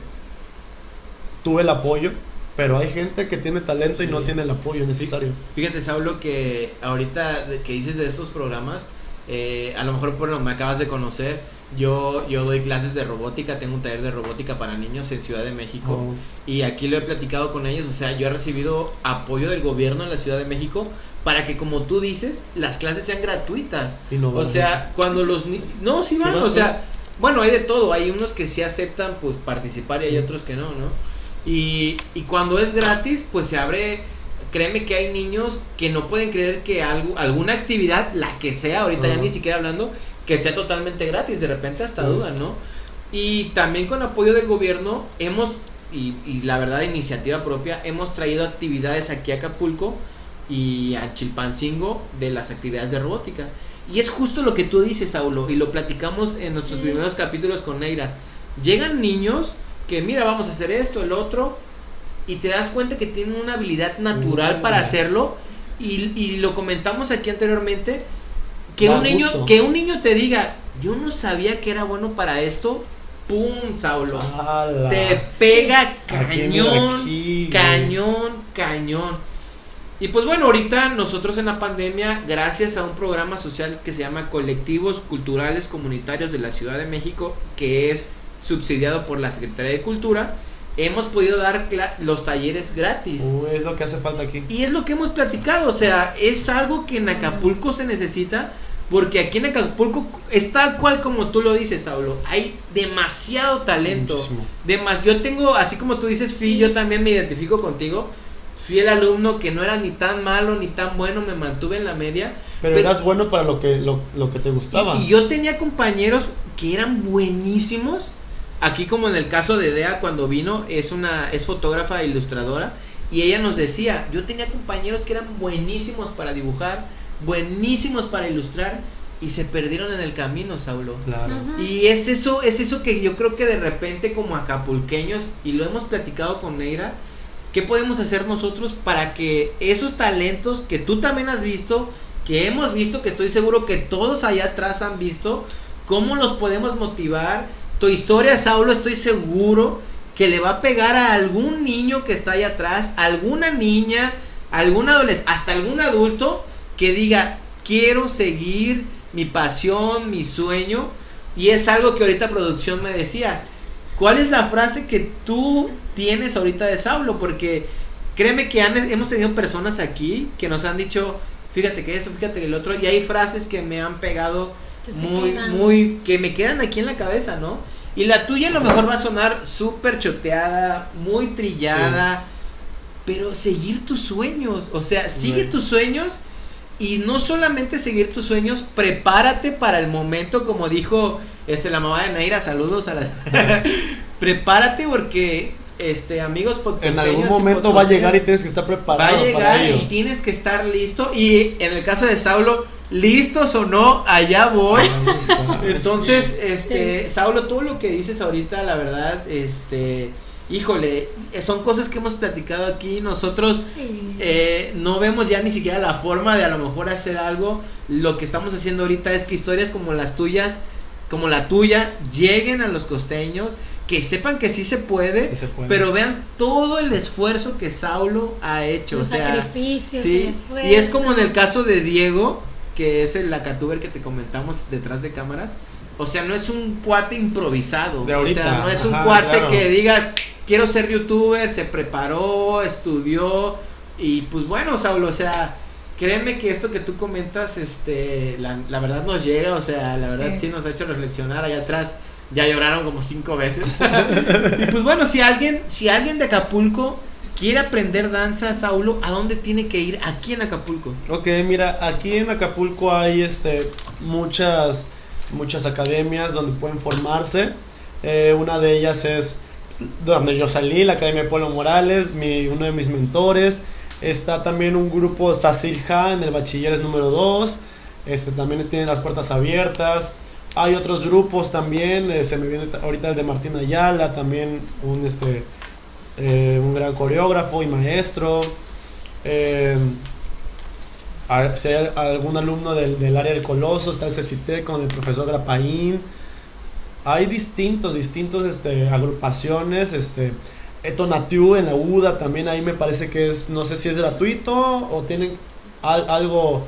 tuve el apoyo, pero hay gente que tiene talento y no tiene el apoyo necesario. Fíjate, Saulo, que ahorita que dices de estos programas, eh, a lo mejor por lo que me acabas de conocer, yo, yo doy clases de robótica, tengo un taller de robótica para niños en Ciudad de México. Oh, Y aquí lo he platicado con ellos, o sea, yo he recibido apoyo del gobierno en la Ciudad de México para que, como tú dices, las clases sean gratuitas. y no O sea, cuando los niños... No, sí van, o sea, bueno, hay de todo, hay unos que sí aceptan pues participar y hay otros que no, ¿no? Y, y cuando es gratis, pues se abre... Créeme que hay niños que no pueden creer que algo, alguna actividad, la que sea, ahorita ya ni siquiera hablando, que sea totalmente gratis, de repente hasta Sí. dudan, ¿no? Y también con apoyo del gobierno hemos, y, y la verdad iniciativa propia, hemos traído actividades aquí a Acapulco y a Chilpancingo de las actividades de robótica. Y es justo lo que tú dices, Saulo, y lo platicamos en nuestros Sí. primeros capítulos con Neira. Llegan niños que, mira, vamos a hacer esto, el otro, y te das cuenta que tienen una habilidad natural Mm. para hacerlo. Y, y lo comentamos aquí anteriormente, que un, niño, gusto. que un niño te diga, yo no sabía que era bueno para esto, ¡pum! Saulo. Ala. Te pega cañón, aquí, cañón, cañón. Y pues bueno, ahorita nosotros en la pandemia, gracias a un programa social que se llama Colectivos Culturales Comunitarios de la Ciudad de México, que es subsidiado por la Secretaría de Cultura, hemos podido dar los talleres gratis. Uy, es lo que hace falta aquí. Y es lo que hemos platicado, o sea, es algo que en Acapulco se necesita, porque aquí en Acapulco es tal cual como tú lo dices, Saulo. Hay demasiado talento. Demas, yo tengo, así como tú dices, Fi, yo también me identifico contigo. Fui el alumno que no era ni tan malo ni tan bueno, me mantuve en la media. Pero, Pero- eras bueno para lo que, lo, lo que te gustaba. Y, y yo tenía compañeros que eran buenísimos. Aquí como en el caso de Dea cuando vino, es una es fotógrafa e ilustradora y ella nos decía, yo tenía compañeros que eran buenísimos para dibujar, buenísimos para ilustrar y se perdieron en el camino, Saulo. Claro. Y es eso, es eso que yo creo que de repente como acapulqueños, y lo hemos platicado con Neira, ¿qué podemos hacer nosotros para que esos talentos que tú también has visto, que hemos visto, que estoy seguro que todos allá atrás han visto, cómo los podemos motivar? Tu historia, Saulo, estoy seguro que le va a pegar a algún niño que está allá atrás, alguna niña, algún adolescente, hasta algún adulto que diga, quiero seguir mi pasión, mi sueño. Y es algo que ahorita producción me decía. ¿Cuál es la frase que tú tienes ahorita de Saulo? Porque créeme que han- hemos tenido personas aquí que nos han dicho, fíjate que eso, fíjate que el otro, y hay frases que me han pegado Que muy, quedan. muy, que me quedan aquí en la cabeza, ¿no? Y la tuya a lo mejor va a sonar súper choteada, muy trillada, pero seguir tus sueños, o sea, sigue tus sueños y no solamente seguir tus sueños, prepárate para el momento, como dijo este, la mamá de Naira, saludos a la... [laughs] prepárate porque, este, amigos En algún momento va a llegar y tienes que estar Va preparado a llegar para ello. y tienes que estar listo. Y en el caso de Saulo, listos o no, allá voy. Está. [laughs] Entonces, este, Saulo, todo lo que dices ahorita, la verdad, este, híjole, eh, son cosas que hemos platicado aquí. Nosotros Sí. eh, no vemos ya ni siquiera la forma de a lo mejor hacer algo. Lo que estamos haciendo ahorita es que historias como las tuyas, como la tuya, lleguen a los costeños, que sepan que sí se puede, Sí se puede. pero vean todo el esfuerzo que Saulo ha hecho. Los o sea, sacrificios, sí, el esfuerzo. y es como en el caso de Diego, que es el acatuber que te comentamos detrás de cámaras. O sea, no es un cuate improvisado. De ahorita, o sea, no es un ajá, cuate claro. que digas, quiero ser youtuber, se preparó, estudió. Y pues bueno, Saulo, o sea, créeme que esto que tú comentas, este, la, la verdad nos llega, o sea, la verdad sí. Sí. nos ha hecho reflexionar. Allá atrás ya lloraron como cinco veces. [laughs] y pues bueno, si alguien, si alguien de Acapulco quiere aprender danza, Saulo, ¿a dónde tiene que ir aquí en Acapulco? Ok, mira, aquí en Acapulco hay este, muchas, muchas academias donde pueden formarse. Eh, una de ellas es donde yo salí, la Academia de Polo Morales, mi, uno de mis mentores. Está también un grupo Sasirja en el bachilleres número 2. Este, también tienen las puertas abiertas. Hay otros grupos también. eh, se me viene ahorita el de Martín Ayala, también un, este, eh, un gran coreógrafo y maestro. A- hay algún alumno del, del área del Coloso, está el CECITE con el profesor Grapaín. Hay distintos, distintos este, agrupaciones. Este, Etonatiu en la UDA también ahí me parece que es, no sé si es gratuito o tienen al- algo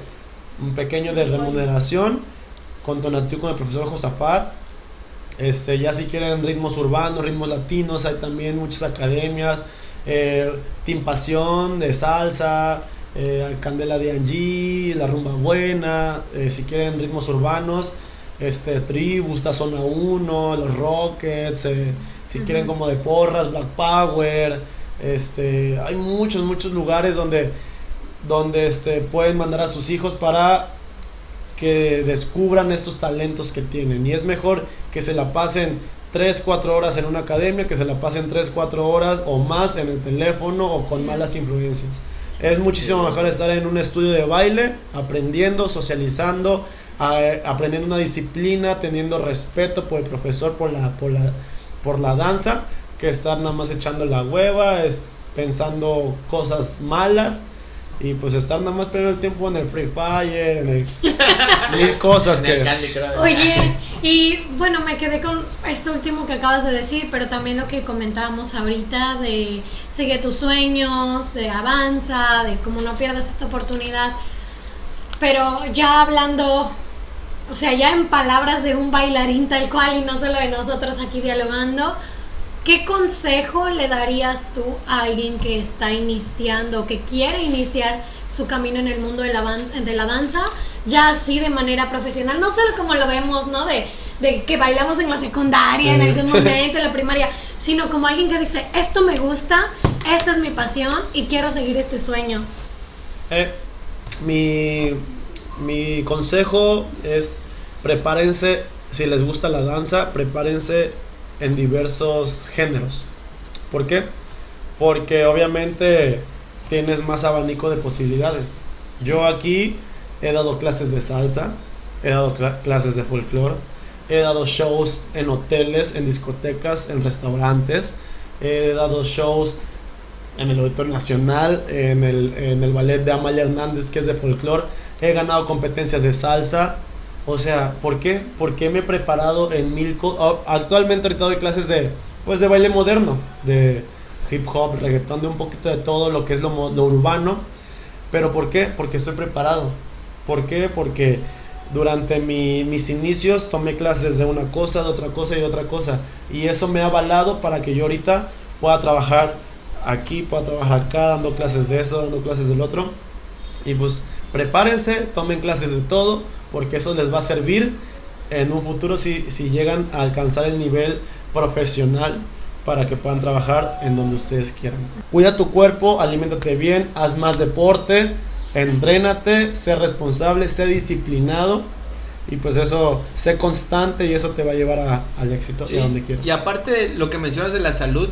un pequeño de remuneración. Con Tonatiu con el profesor Josafat. Este, ya si quieren ritmos urbanos, ritmos latinos, hay también muchas academias. Eh, Team Pasión de salsa, eh, Candela de Angie, La Rumba Buena. eh, si quieren ritmos urbanos, este, Tribus, está Zona 1, Los Rockets. eh, si quieren como de porras, Black Power. Este, hay muchos, muchos lugares donde, donde este, pueden mandar a sus hijos para que descubran estos talentos que tienen. Y es mejor que se la pasen 3, 4 horas en una academia, que se la pasen 3, 4 horas o más en el teléfono o con malas influencias. Es muchísimo mejor estar en un estudio de baile, aprendiendo, socializando, aprendiendo una disciplina, teniendo respeto por el profesor, por la, por la, por la danza, que estar nada más echando la hueva, es, pensando cosas malas. Y pues estar nada más perdiendo el tiempo en el Free Fire, en el [laughs] mil cosas En el que... Candy Crush. Oye, y bueno, me quedé con esto último que acabas de decir, pero también lo que comentábamos ahorita de sigue tus sueños, de avanza, de cómo no pierdas esta oportunidad. Pero ya hablando, o sea, ya en palabras de un bailarín tal cual y no solo de nosotros aquí dialogando, ¿qué consejo le darías tú a alguien que está iniciando, que quiere iniciar su camino en el mundo de la, ban- de la danza, ya así de manera profesional? No solo como lo vemos, ¿no? De, de que bailamos en la secundaria, en algún [laughs] momento, en la primaria, sino como alguien que dice, esto me gusta, esta es mi pasión y quiero seguir este sueño. Eh, mi, mi consejo es prepárense, si les gusta la danza, prepárense en diversos géneros. ¿Por qué? Porque obviamente tienes más abanico de posibilidades. Yo aquí he dado clases de salsa, he dado cla- clases de folclore, he dado shows en hoteles, en discotecas, en restaurantes, he dado shows en el Auditorio Nacional, en el, en el ballet de Amalia Hernández, que es de folclore. He ganado competencias de salsa. O sea, ¿por qué? Porque me he preparado en mil... co- ah, Actualmente ahorita doy clases de, pues, de baile moderno, de hip hop, reggaetón, de un poquito de todo lo que es lo, lo urbano. ¿Pero por qué? Porque estoy preparado. ¿Por qué? Porque durante mi- mis inicios tomé clases de una cosa, de otra cosa y de otra cosa. Y eso me ha avalado para que yo ahorita pueda trabajar aquí, pueda trabajar acá, dando clases de esto, dando clases del otro. Y pues prepárense, tomen clases de todo, porque eso les va a servir en un futuro si, si llegan a alcanzar el nivel profesional para que puedan trabajar en donde ustedes quieran. Cuida tu cuerpo, aliméntate bien, haz más deporte, entrénate, sé responsable, sé disciplinado y pues eso, sé constante y eso te va a llevar a- al éxito y Sí, a donde quieras. Y aparte de lo que mencionas de la salud,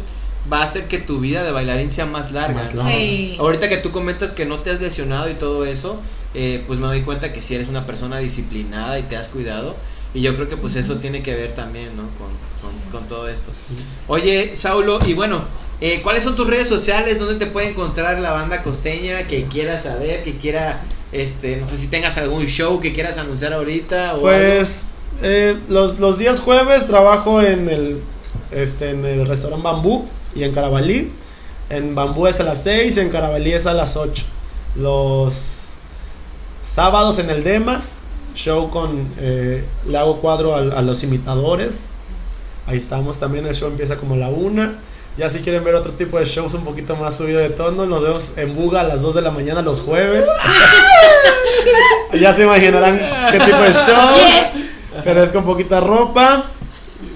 va a hacer que tu vida de bailarín sea más larga. Más larga. Sí. Ahorita que tú comentas que no te has lesionado y todo eso, eh, pues me doy cuenta que si eres una persona disciplinada y te has cuidado. Y yo creo que pues eso tiene que ver también, ¿no? Con, con- con todo esto. Sí. Oye, Saulo, y bueno, eh, ¿cuáles son tus redes sociales? ¿Dónde te puede encontrar la banda costeña que quiera saber, que quiera, este, no sé si tengas algún show que quieras anunciar ahorita o Pues eh, los, los días jueves trabajo en el, este, en el restaurante Bambú y en Carabalí. En Bambú es a las 6, en Carabalí es a las 8. Los sábados en el Demas, show con, eh, le hago cuadro a, a los imitadores. Ahí estamos también, el show empieza como a la 1. Ya si quieren ver otro tipo de shows un poquito más subido de tono, nos vemos en Buga a las 2 de la mañana los jueves. [laughs] ya se imaginarán qué tipo de shows. Pero es con poquita ropa.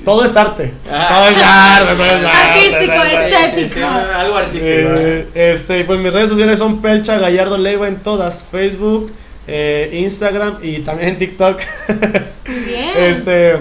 Todo es arte. Ah. Todo es arte. todo es arte, Artístico. Sí, sí, estético. algo artístico. ¿eh? Eh, este, pues mis redes sociales son Percha Gallardo Leiva en todas, Facebook, eh, Instagram y también en TikTok. Bien. [laughs] este,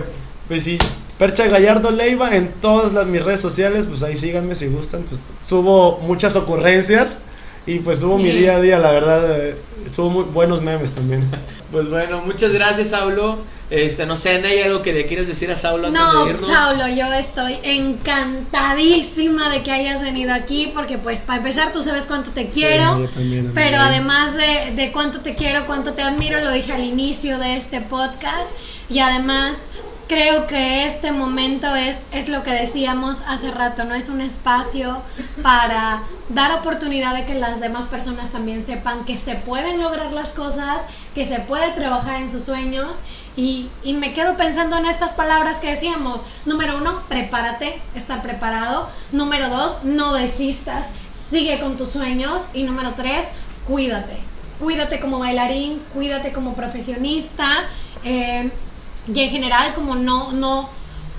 pues sí, Percha Gallardo Leiva en todas las, mis redes sociales, pues ahí síganme si gustan, pues subo muchas ocurrencias y pues subo mi día a día, la verdad, eh, subo muy buenos memes también. Pues bueno, muchas gracias, Saulo. Este, no sé, ¿hay algo que le quieres decir a Saulo antes No, de irnos? Saulo, yo estoy encantadísima de que hayas venido aquí porque pues para empezar tú sabes cuánto te quiero, Sí, yo también, amiga. pero además de, de cuánto te quiero, cuánto te admiro, lo dije al inicio de este podcast y además creo que este momento es, es lo que decíamos hace rato, no es un espacio para dar oportunidad de que las demás personas también sepan que se pueden lograr las cosas, que se puede trabajar en sus sueños y, y me quedo pensando en estas palabras que decíamos. Número uno, prepárate, estar preparado. Número dos, no desistas, sigue con tus sueños. Y número tres, cuídate. Cuídate como bailarín, cuídate como profesionista. eh, y en general como no, no,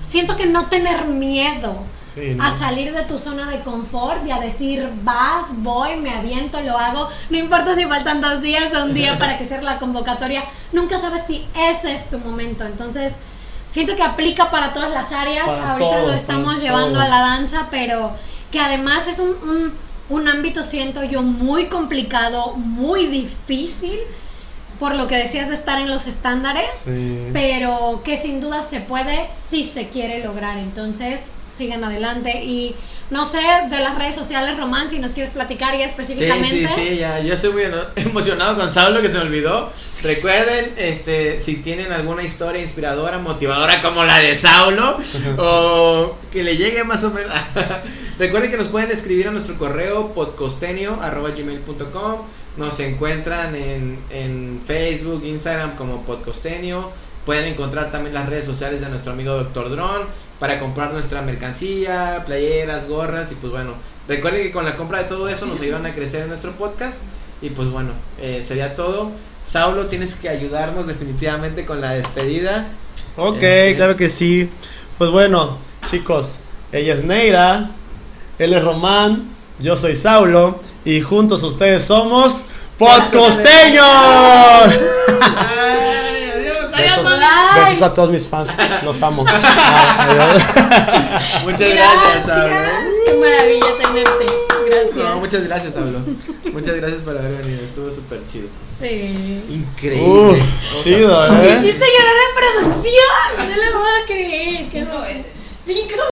siento que no tener miedo Sí, ¿no? a salir de tu zona de confort y a decir vas, voy, me aviento, lo hago. No importa si faltan dos días o un día para que sea la convocatoria. Nunca sabes si ese es tu momento. Entonces, siento que aplica para todas las áreas. Para Ahorita todo, lo estamos llevando todo. a la danza, pero que además es un, un, un ámbito, siento yo, muy complicado, muy difícil. Por lo que decías de estar en los estándares Sí. pero que sin duda se puede si se quiere lograr. Entonces, sigan adelante y No sé, de las redes sociales, Román, si nos quieres platicar ya Sí, específicamente. sí, sí, ya. Yo estoy muy [laughs] emocionado con Saulo que se me olvidó. Recuerden, este, si tienen alguna historia inspiradora, motivadora como la de Saulo, [laughs] o que le llegue más o menos. [laughs] Recuerden que nos pueden escribir a nuestro correo podcostenio.gmail.com Nos encuentran en, en Facebook, Instagram como podcostenio. Pueden encontrar también las redes sociales de nuestro amigo Dr. Drone para comprar nuestra mercancía, playeras, gorras y pues bueno, recuerden que con la compra de todo eso nos ayudan a crecer en nuestro podcast y pues bueno, eh, sería todo. Saulo, tienes que ayudarnos definitivamente con la despedida. Ok, Este- claro que sí. Pues bueno, chicos, ella es Neira, él es Román, yo soy Saulo y juntos ustedes somos Podcosteños. Besos, a todos mis fans, los amo. Adiós. [laughs] Muchas gracias, Saulo. Qué maravilla tenerte. Gracias. No, muchas gracias, Saulo. Muchas gracias por haber venido, estuvo súper chido. Sí. Increíble. Chido, Me ¿eh? hiciste llorar en producción. No lo voy a creer. Cinco veces. Cinco